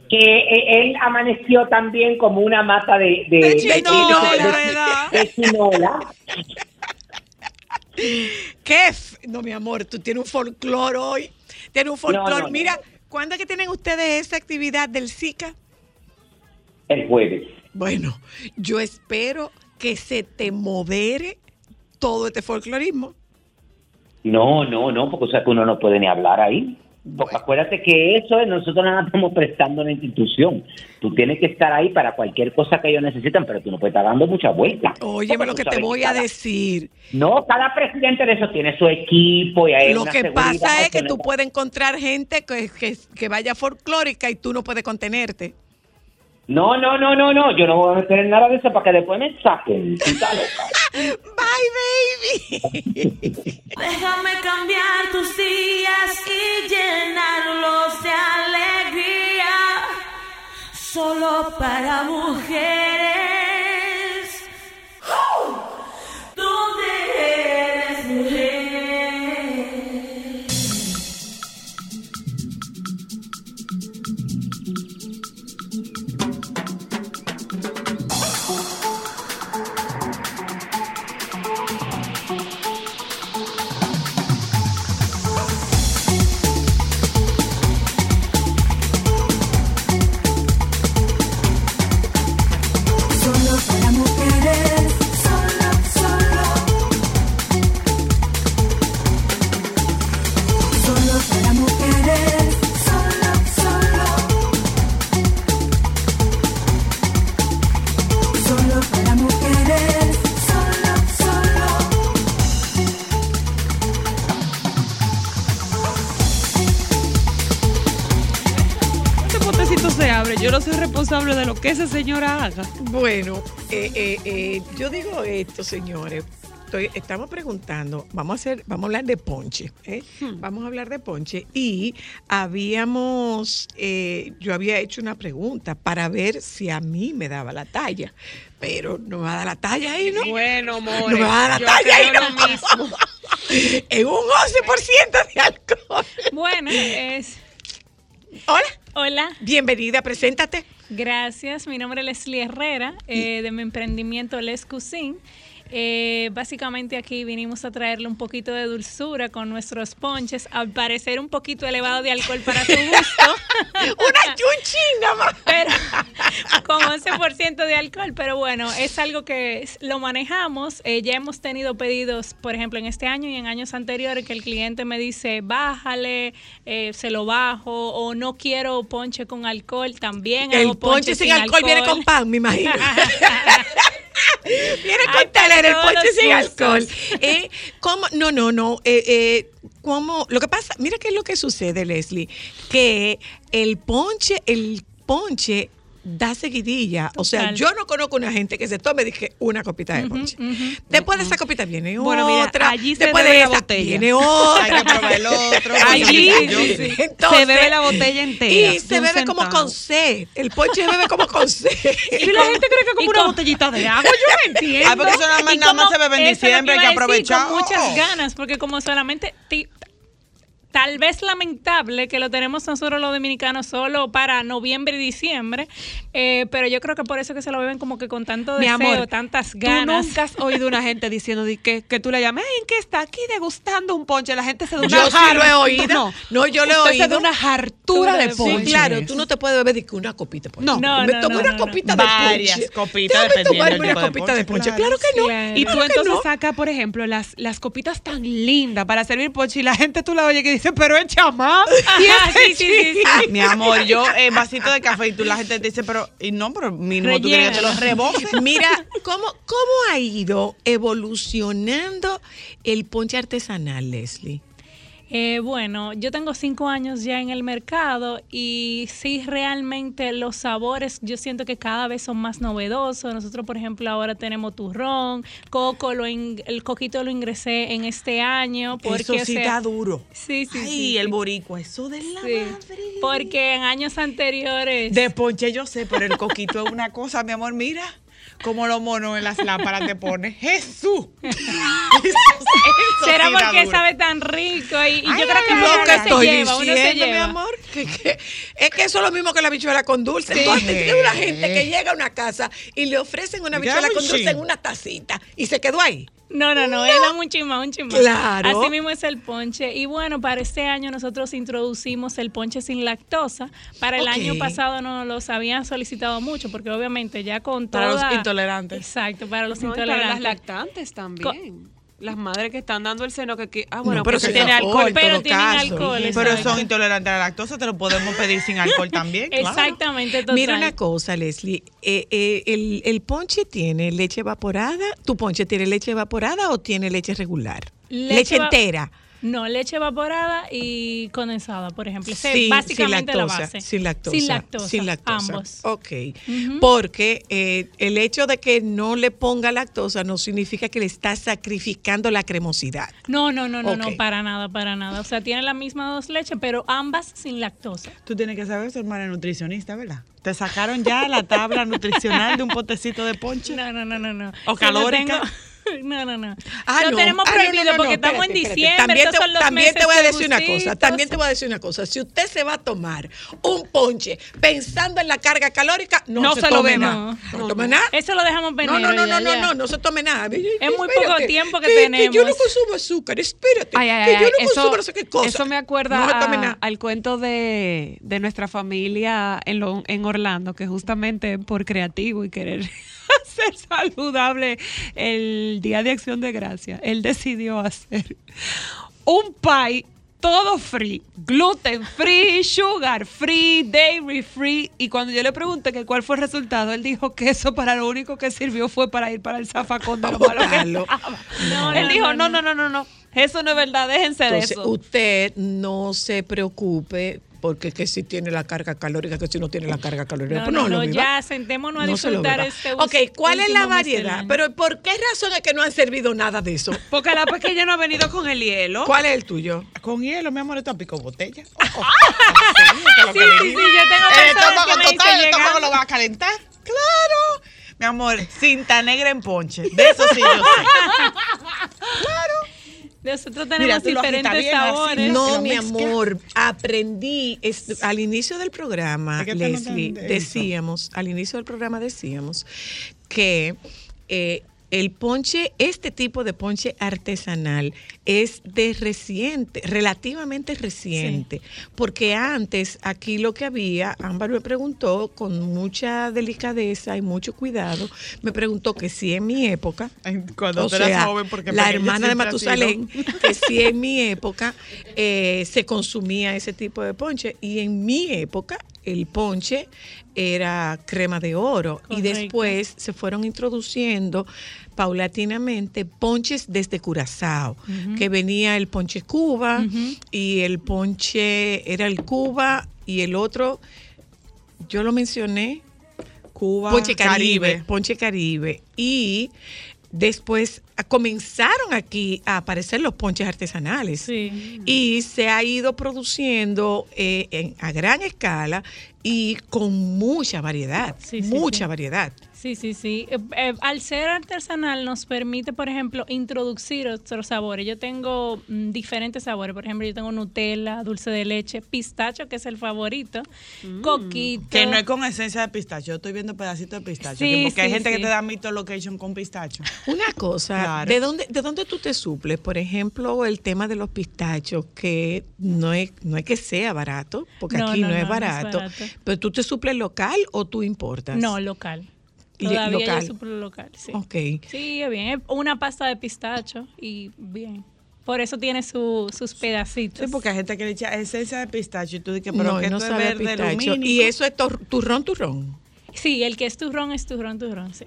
Que eh, él amaneció también como una mata de... De, De chinola, de- ¿verdad? de chinola. ¿Qué? No, mi amor, tú tienes un folclore hoy. Tienes un folclore. No, no, no. Mira, ¿cuándo es que tienen ustedes esa actividad del Zika? El jueves. Bueno, yo espero que se te modere todo este folclorismo. No, no, no, porque o sea que uno no puede ni hablar ahí. Porque acuérdate que eso es, nosotros nada más estamos prestando una institución. Tú tienes que estar ahí para cualquier cosa que ellos necesitan, pero tú no puedes estar dando mucha vuelta. Óyeme lo que te voy a decir. No, cada presidente de eso tiene su equipo y hay Lo una que pasa es que tú puedes encontrar gente que, que, que vaya folclórica y tú no puedes contenerte. No, no, no, no, no, yo no voy a meter en nada de eso para que después me saquen. Bye, baby. Déjame cambiar tus días y llenarlos de alegría. Solo para mujeres. Soy responsable de lo que esa señora haga. Bueno, eh, eh, eh, yo digo esto, señores. Estoy- estamos preguntando, vamos a hacer, vamos a hablar de ponche, ¿eh? vamos a hablar de ponche y habíamos, eh, yo había hecho una pregunta para ver si a mí me daba la talla, pero no me va a dar la talla ahí, ¿no? Bueno, No more. me va a dar la talla ahí, no. mismo. en un 11% de alcohol. Bueno, es. Hola, Hola, bienvenida, preséntate. gracias. Mi nombre es Leslie Herrera, eh, de mi emprendimiento Les Cuisine. Eh, básicamente aquí vinimos a traerle un poquito de dulzura con nuestros ponches, al parecer un poquito elevado de alcohol para su gusto, Una chunchina más. pero con 11% de alcohol, pero bueno, es algo que lo manejamos. Eh, ya hemos tenido pedidos, por ejemplo, en este año y en años anteriores, que el cliente me dice, bájale, eh, se lo bajo, o no quiero ponche con alcohol, también hago El ponche sin alcohol, viene con pan, me imagino. viene con teler, el ponche sin alcohol. Eh, ¿cómo? No, no, no. Eh, eh, ¿cómo? Lo que pasa, mira qué es lo que sucede, Leslie, que el ponche, el ponche da seguidilla. O sea, yo no conozco una gente que se tome dije, una copita de ponche. Después de esa copita viene Bueno, mira, otra. allí se después bebe de la esa botella. viene otra. Hay que probar el otro. Allí Yo sí, sí. sí. Entonces- se bebe la botella entera. Y se bebe como con sed. El ponche se bebe como con sed. Y la gente cree que como una con- botellita de agua, yo no entiendo. Ah, porque eso nada más, nada más se bebe en diciembre, hay que aprovechar. Con muchas ganas, porque como solamente. Tal vez lamentable que lo tenemos nosotros los dominicanos solo para noviembre y diciembre, eh, pero yo creo que por eso que se lo beben como que con tanto Mi deseo, amor, tantas Tú ganas. nunca has oído una gente diciendo de que, que tú le llamas, "Ay, ¿en qué está aquí degustando un ponche? La gente se da una Yo sí lo he oído. No, No, yo lo he Usted se da oído. una hartura Tú de ponche. Sí, claro, tú no te puedes beber de que una copita de ponche. No. No, me no, tomo no, una no, copita no. de Varias ponche. copitas, Déjame dependiendo del una tipo de copita de ponche, ponche. Claro, claro. que no. Claro. Y tú Claro entonces sacas, por ejemplo, las, las copitas tan lindas para servir ponche y la gente tú la oyes que dice, pero echa más. Y Ajá, ese sí, sí, sí, sí. Ah, Mi amor, yo, eh, vasito de café y tú la gente te dice, pero, y no, pero mínimo tú quieres que te lo rebose. Mira, ¿cómo, ¿cómo ha ido evolucionando el ponche artesanal, Leslie? Eh, bueno, yo tengo cinco años ya en el mercado y sí realmente los sabores yo siento que cada vez son más novedosos. Nosotros, por ejemplo, ahora tenemos turrón, coco, lo in- el coquito lo ingresé en este año. Porque, Eso o sí sea, está duro. Sí, sí, Ay, sí, el boricua, eso de la Sí, madre. porque en años anteriores... De ponche yo sé, pero el coquito es una cosa, mi amor, mira. Como los monos en las lámparas te pone. Jesús. ¿Será porque sabe tan rico? Y, y yo creo que Lo que se estoy lleva, diciendo, mi amor, que, que- es que eso es lo mismo que la bichuela con dulce. Sí. Entonces, tiene una gente que llega a una casa y le ofrecen una bichuela con dulce en una tacita y se quedó ahí. No, no, no, él da un chisma, un chisma. Claro. Así mismo es el ponche. Y bueno, para este año nosotros introducimos el ponche sin lactosa. Para el año pasado no los habían solicitado mucho, porque obviamente ya con Para los toda- intolerantes. Exacto, para los No, y para las intolerantes. lactantes también. Las madres que están dando el seno que, que- ah bueno, pero porque si tiene alcohol. pero tienen alcohol. Pero son intolerantes a la lactosa, te lo podemos pedir sin alcohol también. claro. Exactamente, total. Mira una cosa, Leslie. eh, eh, el, el ponche tiene leche evaporada. ¿Tu ponche tiene leche evaporada o tiene leche regular? Leche, entera. No, leche evaporada y condensada, por ejemplo. Ese es Sin- básicamente sin la lactosa, base. Sin lactosa. Sin lactosa. sin lactosa. Ambos. Ok. Porque eh, el hecho de que no le ponga lactosa no significa que le está sacrificando la cremosidad. No, no, no, no, no, para nada, para nada. O sea, tiene la misma dos leches, pero ambas sin lactosa. Tú tienes que saber, su hermana es nutricionista, ¿verdad? Te sacaron ya la tabla nutricional de un potecito de ponche. No, no, no, no, no. ¿O calórica? No, no, no. Ah, lo no. tenemos Ah, no, no, prohibido porque estamos en diciembre. También, te, son los también te meses voy a de decir una cosa. También te voy a decir una cosa. Si usted se va a tomar un ponche pensando en la carga calórica, no, No se, se tome nada. No, No, tome nada. Eso lo dejamos No, pendiente. no, no, no, no, no, no se tome nada. Es muy poco tiempo que que- Que yo tenemos. no consumo azúcar, espérate. Ay, ay, que yo no eso, consumo no sé qué cosa. eso me acuerda se a- al cuento de, de nuestra familia en, lo- en Orlando, que justamente por creativo y querer saludable el Día de Acción de Gracia, él decidió hacer un pie todo free, gluten free, sugar free, dairy free. Y cuando yo le pregunté que cuál fue el resultado, él dijo que eso para lo único que sirvió fue para ir para el zafacón de lo malo que. No, él dijo, no, no, no, no, no, eso no es verdad, déjense de eso. usted no se preocupe porque que si tiene la carga calórica, que si no tiene la carga calórica. No, pues no, lo no, ya sentémonos a No disfrutar este Ok, ¿cuál es la variedad? Pero ¿por qué razón es que no han servido nada de eso? Porque la pequeña no ha venido con el hielo. ¿Cuál es el tuyo? Con hielo, mi amor, esto a pico botella. Sí, sí, sí, yo tengo El personas que me dicen total, el lo va a calentar. Claro. Mi amor, cinta negra en ponche. De eso sí yo sé. Nosotros tenemos diferentes sabores. ¿no? Mi amor, aprendí es- al inicio del programa, Leslie, decíamos, al inicio del programa decíamos que eh, el ponche, este tipo de ponche artesanal es de reciente, relativamente reciente, porque antes aquí lo que había, Ámbar me preguntó con mucha delicadeza y mucho cuidado, me preguntó que si en mi época, Cuando o sea, joven, porque la hermana de. Matusalén, que sí en mi época eh, se consumía ese tipo de ponche. Y en mi época el ponche era crema de oro. Y después se fueron introduciendo paulatinamente ponches desde Curazao, que venía el ponche Cuba y el ponche era el Cuba y el otro, yo lo mencioné, Cuba, Ponche Caribe, Ponche Caribe. Y después comenzaron aquí a aparecer los ponches artesanales. Sí. Y se ha ido produciendo eh, en- a gran escala y con mucha variedad. Sí, mucha variedad. Sí, sí, sí. Eh, eh, al ser artesanal nos permite, por ejemplo, introducir otros sabores. Yo tengo mm, diferentes sabores. Por ejemplo, yo tengo Nutella, dulce de leche, pistacho, que es el favorito, coquito. Mm. Que no es con esencia de pistacho. Yo estoy viendo pedacitos de pistacho. Sí, porque hay gente sí. que te da mito location con pistacho. Una cosa, Claro. ¿de, dónde, ¿de dónde tú te suples? Por ejemplo, el tema de los pistachos, que no es, no es que sea barato, porque No, aquí no, no, es, no, no es barato, barato. pero tú te suples local o tú importas. No, local. Y- Todavía local. yo suplo local, sí. Ok. Sí, es bien. Es una pasta de pistacho y bien. Por eso tiene su- sus pedacitos. Sí, porque hay gente que le echa esencia de pistacho y tú dices, pero no, que no esto es verde pistacho. Y eso es tor- turrón, turrón. Sí, el que es turrón es turrón, turrón, sí.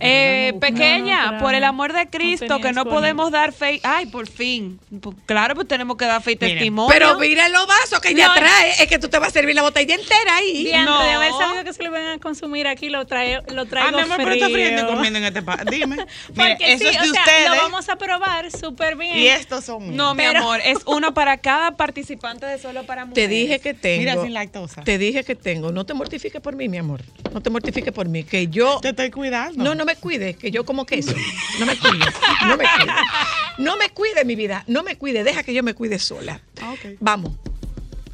Eh, pequeña, No, no, por el amor de Cristo, No que no podemos dar fe. Ay, por fin. Claro, pues tenemos que dar fe y testimonio. Pero mira los vasos que ella No. trae. Es que tú te vas a servir la botella entera ahí. Diantre, No. de haber sabido que se lo iban a consumir aquí, lo, trae, lo Ah, traigo mi amor, pero está friendo frío. comiendo en este pa. Dime. Mire, Porque eso sí, es de o sea, ustedes. lo vamos a probar súper bien. Y estos son míos. No, mi Pero- amor, es uno para cada participante de Solo para Mujeres. Te dije que tengo. Mira, sin lactosa. Te dije que tengo. No te mortifiques por mí, mi amor. No te mortifiques por mí. Que yo. Te estoy cuidando. No, no me cuides, que yo como queso. No me cuides. No me cuides. No me cuide, mi vida. No me cuide. Deja que yo me cuide sola. Ah. Vamos.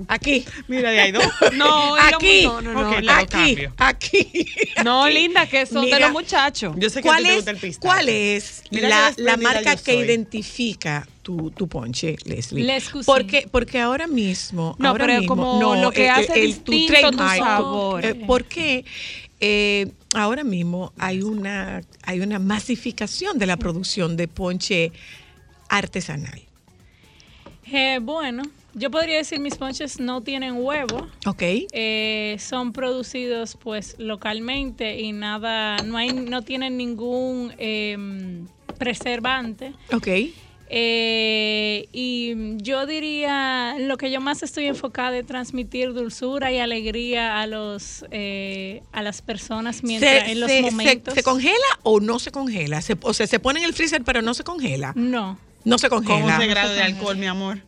Aquí. Mira, de ahí dos. No, Aquí. no, no, no. Aquí. Aquí. No, aquí. linda, que son de los muchachos. Yo sé que a ¿Cuál te es, gusta el pistacho. ¿Cuál es Mira la, la marca que identifica tu, tu ponche, Leslie? Les porque, porque ahora mismo. No, ahora pero mismo, como no, lo que eh, hace eh, distinto tu trademark, sabor. eh, ¿Por qué? Eh, ahora mismo hay una, hay una masificación de la producción de ponche artesanal. Eh, bueno, yo podría decir mis ponches no tienen huevo. ¿Ok? eh, son producidos pues localmente y nada, no hay, no tienen ningún em, preservante. ¿Ok? Eh, y yo diría, lo que yo más estoy enfocada es transmitir dulzura y alegría a los eh, a las personas mientras ¿Se, en los se- se- momentos. se congela o no se congela? Se- o sea, se pone en el freezer pero no se congela. No. No se Con congela. 11 grados de alcohol, mi amor.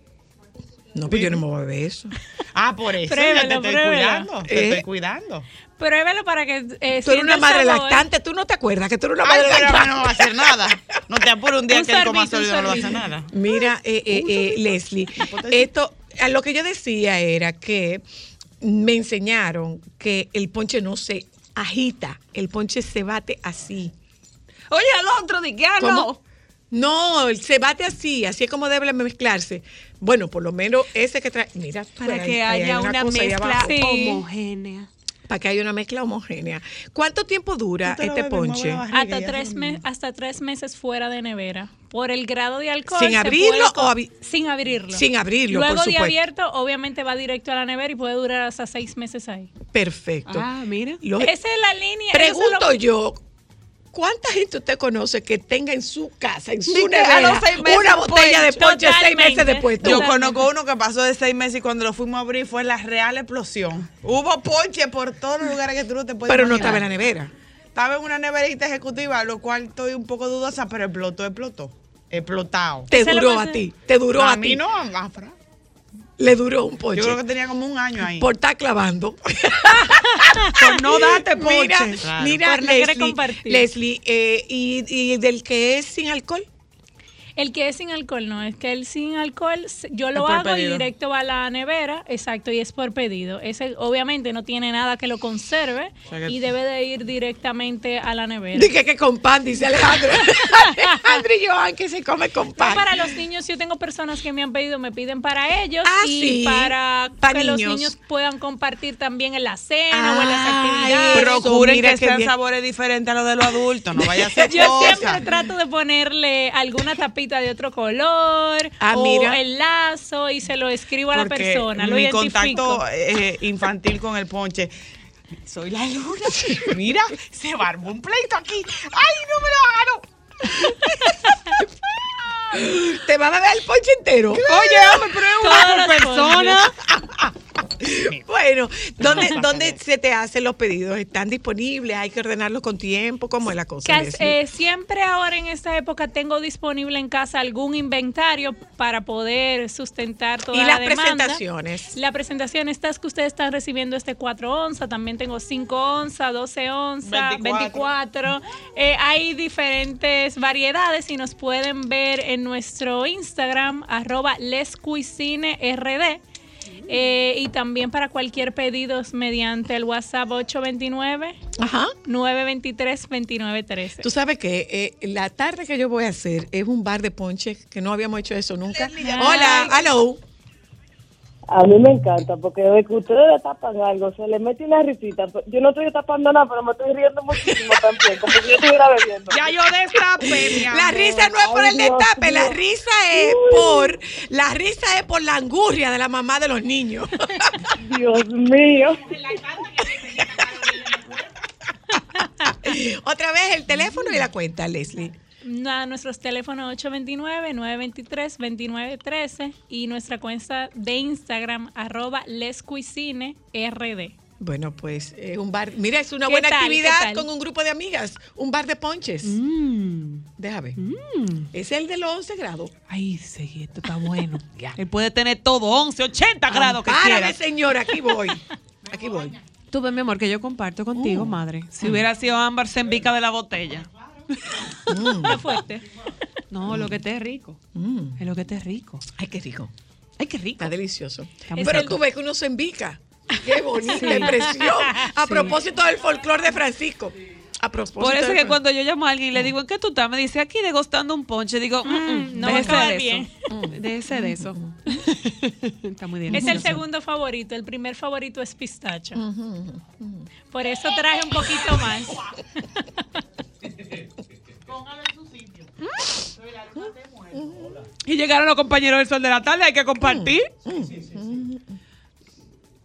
No, pues yo no me voy a beber eso. Ah, por eso Pruébalo, te estoy pruébalo. cuidando. Te Eh. estoy cuidando. Pruébelo para que eh, Tú eres una madre lactante, tú no te acuerdas que tú eres una Ay, madre pero lactante. no va a hacer nada. No te apures un día Un que el coma sorbito, un sólido no va a hacer nada. Mira, eh, eh, eh, Leslie, esto, a lo que yo decía era que me enseñaron que el ponche no se agita, el ponche se bate así. Oye, al otro, di que ah, no. No, se bate así, así es como debe mezclarse. Bueno, por lo menos ese que trae, mira, Para que ahí haya una mezcla. Sí. homogénea. para que haya una mezcla homogénea. ¿Cuánto tiempo dura este ponche? barriga, Hasta tres, me- hasta tres meses fuera de nevera. Por el grado de alcohol. ¿Sin abrirlo o abi- sin abrirlo? Sin abrirlo, por Luego de abierto, obviamente va directo a la nevera y puede durar hasta seis meses ahí. Perfecto. Ah, mira. Esa es la línea. Pregunto lo- yo, ¿cuánta gente usted conoce que tenga en su casa, en su nevera, una botella de ponche. seis meses después? Yo conozco uno que pasó de seis meses y cuando lo fuimos a abrir fue la real explosión. Hubo ponche por todos los lugares que tú no te puedes Pero no estaba en la nevera. Estaba en una neverita ejecutiva, lo cual estoy un poco dudosa, pero explotó, explotó. Explotado. Te duró a ti, te duró a, a mí ti. no, a Fra. Le duró un ponche. Yo creo que tenía como un año ahí. Por estar clavando. Por no darte ponche. Mira, Claro. mira, Leslie, compartir. Leslie, eh, y, y del que es sin alcohol. El que es sin alcohol, no, es que el sin alcohol yo lo hago y directo va a la nevera, exacto, y es por pedido. Ese obviamente no tiene nada que lo conserve sea que- y debe de ir directamente a la nevera. Dije que con pan, dice Alejandro. Alejandro y Joan que se come con No, pan. para los niños, yo tengo personas que me han pedido, me piden para ellos Ah, y sí. para Pa' que los niños. puedan compartir también en la cena o en las actividades. Procuren que sean bien. sabores diferentes a los de los adultos, no vaya a ser Yo cosa. siempre trato de ponerle alguna tapita de otro color Ah, o mira. el lazo y se lo escribo a la persona, lo mi identifico. contacto eh, infantil con el ponche. Soy la luna. Mira, se barbó un pleito aquí. ¡Ay, no me lo hagan! Te va a beber el ponche entero. Oye, es Todas una las persona. Bueno, ¿dónde, ¿dónde se te hacen los pedidos? ¿Están disponibles? ¿Hay que ordenarlos con tiempo? ¿Cómo es la cosa? Eh, siempre ahora en esta época tengo disponible en casa algún inventario para poder sustentar toda ¿Y la las presentaciones? La presentación, estas que ustedes están recibiendo este 4 onzas, también tengo 5 onzas, 12 onzas, 24. 24. Eh, hay diferentes variedades y nos pueden ver en nuestro Instagram, arroba lescuisinerd. Eh, y también para cualquier pedido mediante el WhatsApp 829 Ajá. 923 2913. Tú sabes que eh, la tarde que yo voy a hacer es un bar de ponche, que no habíamos hecho eso nunca. Hola, hello. A mí me encanta porque de que ustedes tapan algo, se le mete una risita. Yo no estoy tapando nada, pero me estoy riendo muchísimo también, como si yo estuviera bebiendo. Ya yo destapé, mi La risa no es por Ay, el Dios destape, la risa es por la risa es por la angurria de la mamá de los niños. Dios mío. Otra vez el teléfono y la cuenta, Leslie. Na- nuestros teléfonos 829-923-2913 y nuestra cuenta de Instagram, arroba lescuisine rd. Bueno, pues eh, un bar. Mira, es una ¿Qué buena tal? actividad con un grupo de amigas. Un bar de ponches. Mm. Déjame. Es el de los 11 grados. Ay, sí, esto está bueno. Él puede tener todo, 11, 80 grados que Párame, quiera. señora, aquí voy. Aquí voy. Tú ves, mi amor, que yo comparto contigo, Mm. madre. Si hubiera sido ámbar, se envica de la botella. Qué fuerte. No, lo que esté es rico. Mm. Es lo que esté es rico. Ay, qué rico. Ay, qué rico. Está delicioso. Pero rico. tú ves que uno se embica. Qué bonita Sí. impresión. A Sí. propósito del folclore de Francisco. A propósito Por eso del que cuando yo llamo a alguien y le digo, ¿en qué tú estás? Me dice, aquí degustando un ponche. Digo, mm, mm, no va a déjese acabar de bien. eso. Mm, Déjese de eso. Está muy bien. Es el segundo favorito, el primer favorito es pistacho. Por eso traje un poquito más. Y llegaron los compañeros del sol de la tarde, hay que compartir.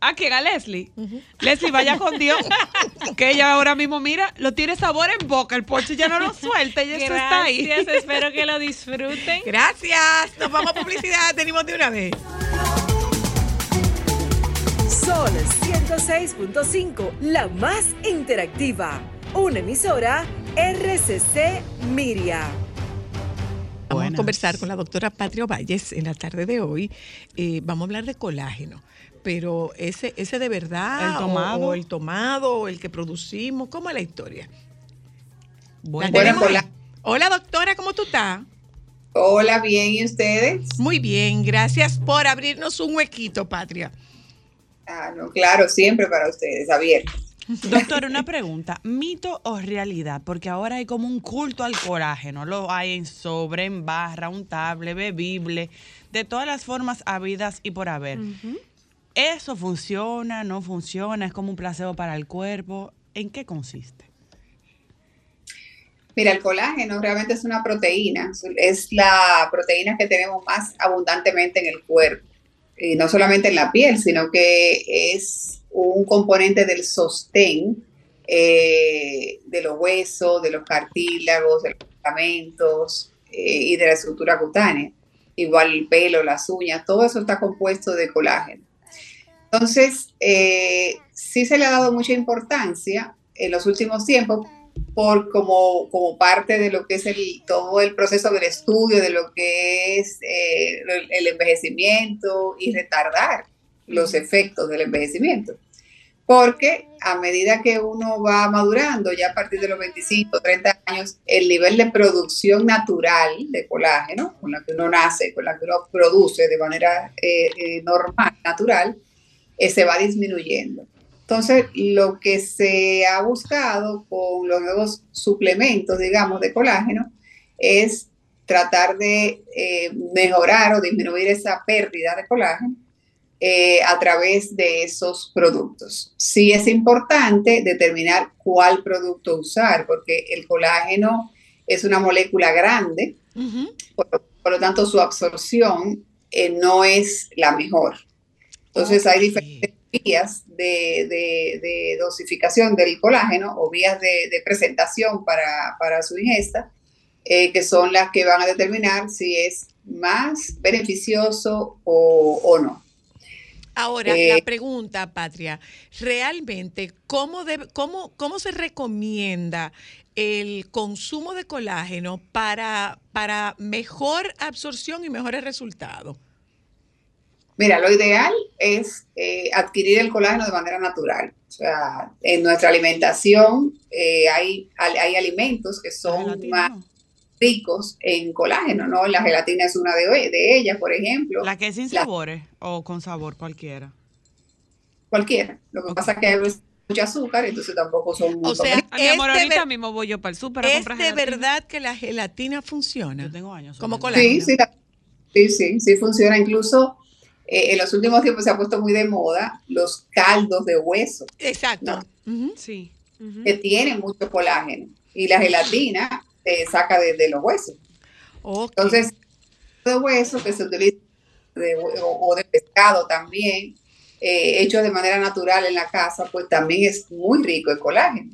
¿A quién? A Leslie. Leslie, vaya con Dios. Que ella ahora mismo, mira, lo tiene sabor en boca. El ponche ya no lo suelta y eso está ahí. Gracias, espero que lo disfruten. Gracias. Nos vamos a publicidad. Tenemos de una vez. Sol 106.5, la más interactiva. Una emisora RCC Miria. Vamos a conversar con la doctora Patria Valles en la tarde de hoy. Eh, vamos a hablar de colágeno. Pero ese, ese de verdad, El o- tomado. O, el tomado, o el que producimos, ¿cómo es la historia? Bueno, ¿La tenemos Hola? Hola, doctora, ¿cómo tú estás? Hola, bien, ¿y ustedes? Muy bien, gracias por abrirnos un huequito, Patria. Ah, no, claro, siempre para ustedes, abierto. Doctor, una pregunta. ¿Mito o realidad? Porque ahora hay como un culto al colágeno. Lo hay en sobre, en barra, untable, bebible, de todas las formas habidas y por haber. ¿Eso funciona? ¿No funciona? ¿Es como un placebo para el cuerpo? ¿En qué consiste? Mira, el colágeno realmente es una proteína, es la proteína que tenemos más abundantemente en el cuerpo. Y no solamente en la piel, sino que es un componente del sostén eh, de los huesos, de los cartílagos, de los ligamentos eh, y de la estructura cutánea. Igual el pelo, las uñas, todo eso está compuesto de colágeno. Entonces, eh, sí se le ha dado mucha importancia en los últimos tiempos por como, como parte de lo que es el, todo el proceso del estudio de lo que es el, el envejecimiento y retardar los efectos del envejecimiento. Porque a medida que uno va madurando, ya a partir de los 25, 30 años, el nivel de producción natural de colágeno, con la que uno nace, con la que uno produce de manera eh, eh, normal, natural, eh, se va disminuyendo. Entonces, lo que se ha buscado con los nuevos suplementos, digamos, de colágeno, es tratar de mejorar o disminuir esa pérdida de colágeno eh, a través de esos productos. Sí es importante determinar cuál producto usar, porque el colágeno es una molécula grande, por, por lo tanto su absorción eh, no es la mejor. Entonces hay diferentes vías de, de- de dosificación del colágeno o vías de, de presentación para, para su ingesta, eh, que son las que van a determinar si es más beneficioso o, o no. Ahora, Eh, la pregunta, Patria, realmente, ¿cómo, debe- cómo, ¿cómo se recomienda el consumo de colágeno para, para mejor absorción y mejores resultados? Mira, lo ideal es eh, adquirir el colágeno de manera natural. O sea, en nuestra alimentación eh, hay, hay hay alimentos que son más ricos en colágeno, ¿no? La gelatina es una de, de ellas, por ejemplo. ¿La que es sin La- sabores o con sabor cualquiera? Cualquiera. Lo que pasa es que hay mucho azúcar, entonces tampoco son O sea. A mi amor, es ahorita mismo voy yo para el súper a ¿Es comprar de gelatina. verdad que la gelatina funciona? Yo tengo años. Como colágeno. Sí, sí, la- sí, sí, sí funciona. Incluso eh, en los últimos tiempos se ha puesto muy de moda los caldos de hueso, Exacto. No. Sí. Que tienen mucho colágeno. Y la gelatina se saca de, de los huesos. Ok. Entonces, de hueso que se utiliza de o, o de pescado también, eh, hecho de manera natural en la casa, pues también es muy rico el colágeno.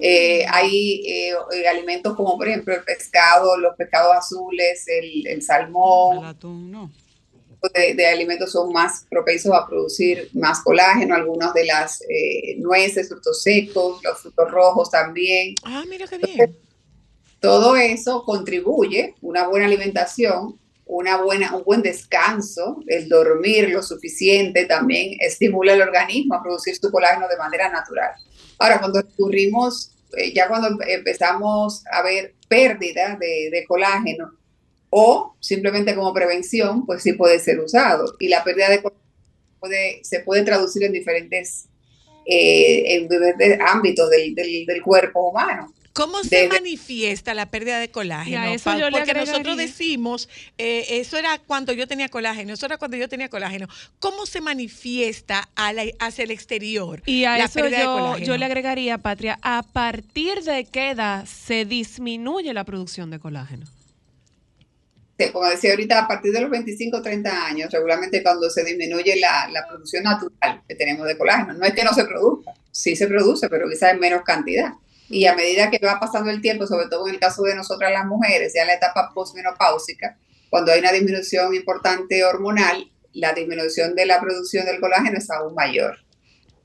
Eh, hay eh, eh, alimentos como por ejemplo el pescado, los pescados azules, el, el salmón, El atún, no. de, de alimentos son más propensos a producir más colágeno, algunos de las eh, nueces, frutos secos, los frutos rojos también. Ah, mira qué bien. Todo eso contribuye, una buena alimentación, una buena, un buen descanso, el dormir lo suficiente también estimula el organismo a producir su colágeno de manera natural. Ahora, cuando recurrimos, eh, ya cuando empezamos a ver pérdida de, colágeno o simplemente como prevención, pues sí puede ser usado. Y la pérdida de colágeno puede, se puede traducir en diferentes, eh, en diferentes ámbitos del- del cuerpo humano. ¿Cómo se Desde- manifiesta la pérdida de colágeno? Y a eso Pa- yo le Porque nosotros decimos, eh, eso era cuando yo tenía colágeno, eso era cuando yo tenía colágeno. ¿Cómo se manifiesta a la- hacia el exterior Y a la eso pérdida de colágeno? yo le agregaría, Patria, ¿a partir de qué edad se disminuye la producción de colágeno? Sí, como decía ahorita, a partir de los 25 o 30 años, regularmente cuando se disminuye la, la producción natural que tenemos de colágeno. No es que no se produzca, sí se produce, pero quizás en menos cantidad. Y a medida que va pasando el tiempo, sobre todo en el caso de nosotras las mujeres, ya en la etapa postmenopáusica, cuando hay una disminución importante hormonal, la disminución de la producción del colágeno es aún mayor.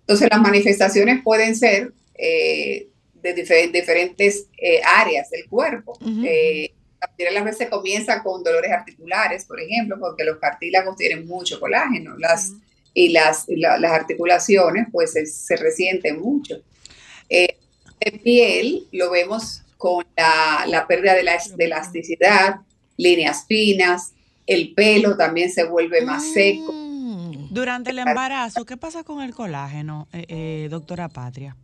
Entonces, las manifestaciones pueden ser eh, de difer- diferentes eh, áreas del cuerpo. Ujú. Eh, la mayoría de las veces comienza con dolores articulares, por ejemplo, porque los cartílagos tienen mucho colágeno las, y las, y la- las articulaciones pues se, se resienten mucho. Eh, de piel lo vemos con la, la pérdida de la de elasticidad, líneas finas, el pelo también se vuelve más seco. Mm. Durante el embarazo, ¿qué pasa con el colágeno, eh, eh, doctora Patria?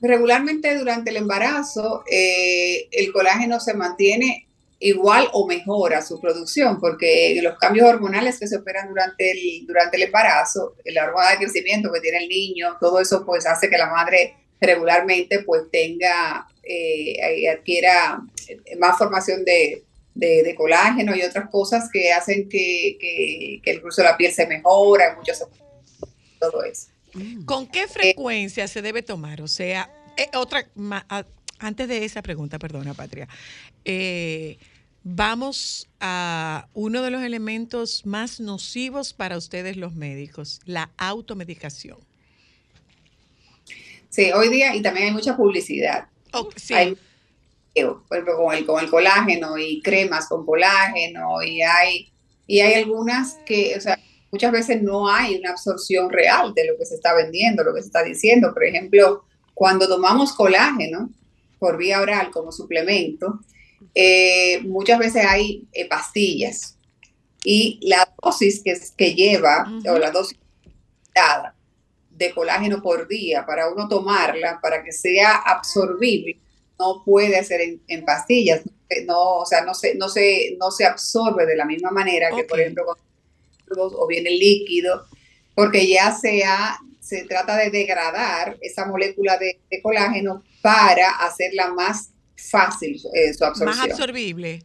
Regularmente durante el embarazo eh, el colágeno se mantiene igual o mejora su producción porque los cambios hormonales que se operan durante el, durante el embarazo, la hormona de crecimiento que tiene el niño, todo eso pues hace que la madre regularmente pues tenga, eh, y adquiera más formación de, de- de colágeno y otras cosas que hacen que, que, que el curso de la piel se mejora, muchas todo eso. ¿Con qué frecuencia se debe tomar? O sea, eh, otra, ma- a- antes de esa pregunta, perdona, Patria, eh, vamos a uno de los elementos más nocivos para ustedes los médicos, la automedicación. Sí, hoy día y también hay mucha publicidad. Oh, sí. Hay, por ejemplo, con el, con el colágeno y cremas con colágeno y hay, y hay algunas que, o sea, muchas veces no hay una absorción real de lo que se está vendiendo, lo que se está diciendo. Por ejemplo, cuando tomamos colágeno por vía oral como suplemento, eh, muchas veces hay eh, pastillas y la dosis que, que lleva Ujú. o la dosis dada de colágeno por día para uno tomarla para que sea absorbible no puede ser en, en pastillas no o sea no se no se no se absorbe de la misma manera que por ejemplo o bien el líquido porque ya sea se trata de degradar esa molécula de, de colágeno para hacerla más fácil eh, su Más absorción absorbible.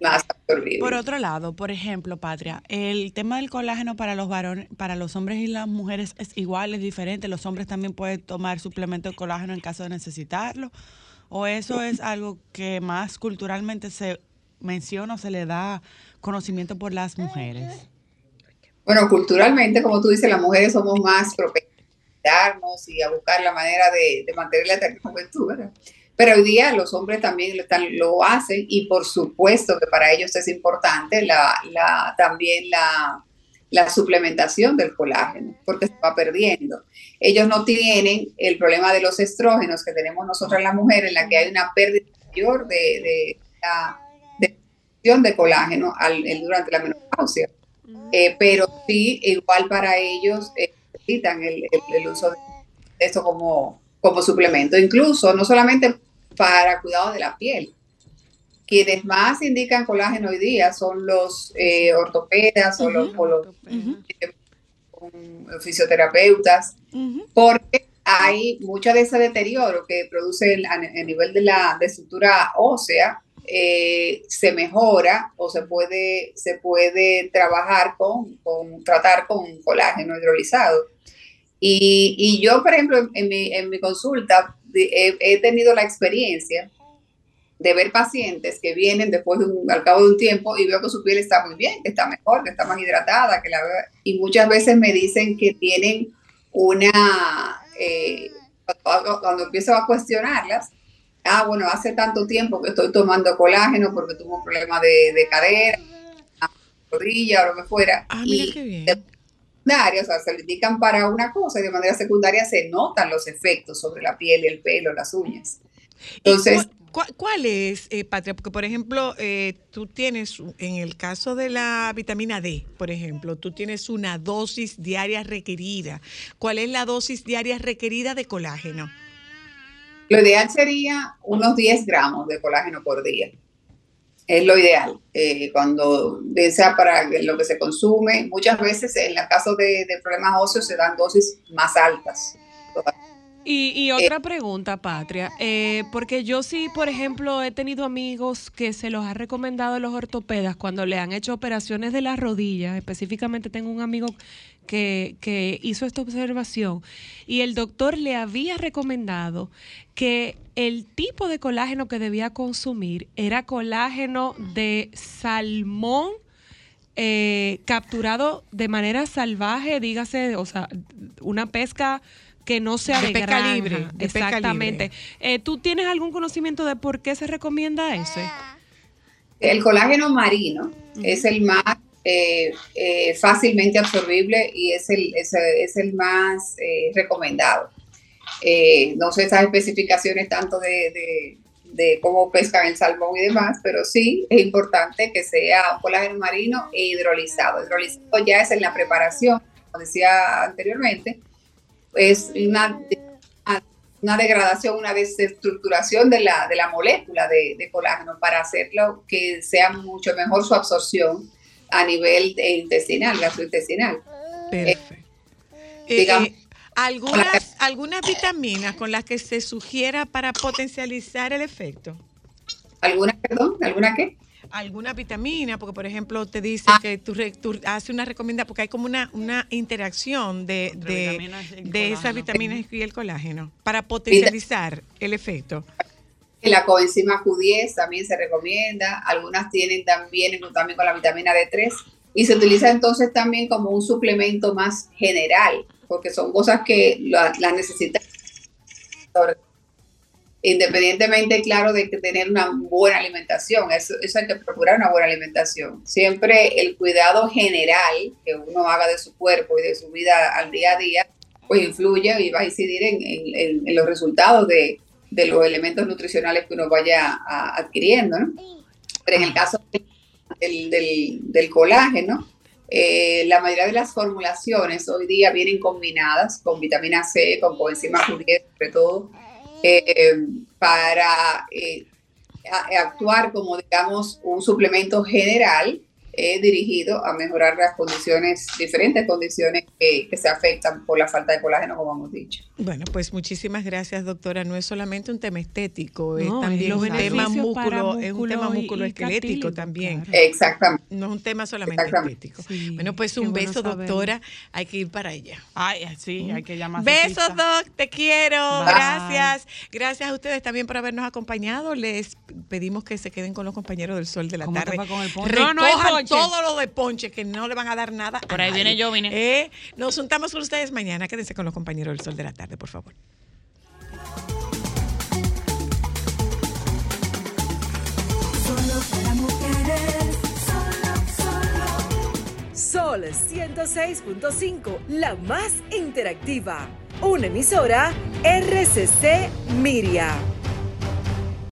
más absorbible Por otro lado, por ejemplo, Patria, el tema del colágeno para los varones, para los hombres y las mujeres es igual, es diferente. Los hombres también pueden tomar suplemento de colágeno en caso de necesitarlo. ¿O eso es algo que más culturalmente se menciona o se le da conocimiento por las mujeres? Bueno, culturalmente, como tú dices, las mujeres somos más propensas a darnos y a buscar la manera de, de mantener la juventud, ¿verdad? Pero hoy día los hombres también lo, están- lo hacen y por supuesto que para ellos es importante la, la- también la, la suplementación del colágeno, porque se va perdiendo. Ellos no tienen el problema de los estrógenos que tenemos nosotras las mujeres, en la que hay una pérdida mayor de, de, la- de producción de colágeno al- durante la menopausia. Eh, pero sí, igual para ellos eh, necesitan el, el- el uso de esto como, como suplemento, incluso no solamente para cuidado de la piel. Quienes más indican colágeno hoy día son los eh, ortopedas o los, o los um, fisioterapeutas, porque hay mucho de ese deterioro que produce el- a, a nivel de la de estructura ósea, eh, se mejora o se puede, se puede trabajar con, con tratar con colágeno hidrolizado. Y, y yo, por ejemplo, en mi, en mi consulta he, he tenido la experiencia de ver pacientes que vienen después de un, al cabo de un tiempo y veo que su piel está muy bien, que está mejor, que está más hidratada, que la y muchas veces me dicen que tienen una, eh, cuando, cuando empiezo a cuestionarlas, ah, bueno, hace tanto tiempo que estoy tomando colágeno porque tuve un problema de, de cadera, rodilla o lo que fuera. Ah, mira y qué bien. Secundaria, o sea, se lo indican para una cosa y de manera secundaria se notan los efectos sobre la piel, el pelo, las uñas. Entonces, ¿Y cu- cu- ¿Cuál es, eh, Patria? Porque, por ejemplo, eh, tú tienes, en el caso de la vitamina D, por ejemplo, tú tienes una dosis diaria requerida. ¿Cuál es la dosis diaria requerida de colágeno? lo ideal sería unos 10 gramos de colágeno por día. Es lo ideal. Eh, cuando sea para lo que se consume, muchas veces en el caso de, de problemas óseos se dan dosis más altas. Y, y otra pregunta, Patria, eh, porque yo sí, por ejemplo, he tenido amigos que se los ha recomendado los ortopedas cuando le han hecho operaciones de las rodillas, específicamente tengo un amigo que, que hizo esta observación y el doctor le había recomendado que el tipo de colágeno que debía consumir era colágeno de salmón eh, capturado de manera salvaje, dígase, o sea, una pesca que no sea De de, pesca granja. libre, de pesca Exactamente. Eh, ¿Tú tienes algún conocimiento de por qué se recomienda ese? El colágeno marino es el más eh, eh, fácilmente absorbible y es el, es, es el más eh, recomendado. Eh, no sé esas especificaciones tanto de, de- de cómo pescan el salmón y demás, pero sí es importante que sea un colágeno marino e hidrolizado. Hidrolizado ya es en la preparación, como decía anteriormente, es una, una degradación, una desestructuración de la, de la molécula de, de colágeno para hacerlo que sea mucho mejor su absorción a nivel de intestinal, gastrointestinal. Perfecto. Eh, digamos- eh, algunas, algunas vitaminas con las que se sugiera para potencializar el efecto. ¿Alguna, perdón? ¿Alguna qué? Alguna vitamina, porque por ejemplo te dice Ah. que tú, re- tú haces una recomendación, porque hay como una, una interacción de, de, vitaminas de esas vitaminas y el colágeno para potencializar el efecto. La coenzima Q10 también se recomienda, algunas tienen también, también con la vitamina D3 y se utiliza entonces también como un suplemento más general, porque son cosas que la- las necesitan sobre- independientemente, claro, de que tener una buena alimentación, eso, eso hay que procurar una buena alimentación. Siempre el cuidado general que uno haga de su cuerpo y de su vida al día a día, pues influye y va a incidir en- en los resultados de, de los elementos nutricionales que uno vaya a- adquiriendo, ¿no? Pero en el caso del, del- del colágeno, eh, la mayoría de las formulaciones hoy día vienen combinadas con vitamina C, con coenzima Q10, sobre todo, eh, para eh, a- actuar como, digamos, un suplemento general eh, dirigido a mejorar las condiciones, diferentes condiciones que, que se afectan por la falta de colágeno, como hemos dicho. Bueno, pues muchísimas gracias, doctora. No es solamente un tema estético, es también los un tema beneficios para músculo, es un tema y- músculo y esquelético cartílago, también. claro. Exactamente. No es un tema solamente estético. Sí, bueno, pues un bueno beso, doctora. Hay que ir para allá. Ay, sí, hay que llamar. Besos, Doc, te quiero. Bye. Gracias. Gracias a ustedes también por habernos acompañado. Les pedimos que se queden con los compañeros del sol de la ¿Cómo te tarde. va con el ponche? Recojan No, no hay. Todo lo de ponche que no le van a dar nada. a Por ahí nadie. viene yo, vine. Eh, nos juntamos con ustedes mañana. Quédense con los compañeros del sol de la tarde, por favor. Solo para mujeres, solo, solo. Sol 106.5, la más interactiva. Una emisora RCC Miria.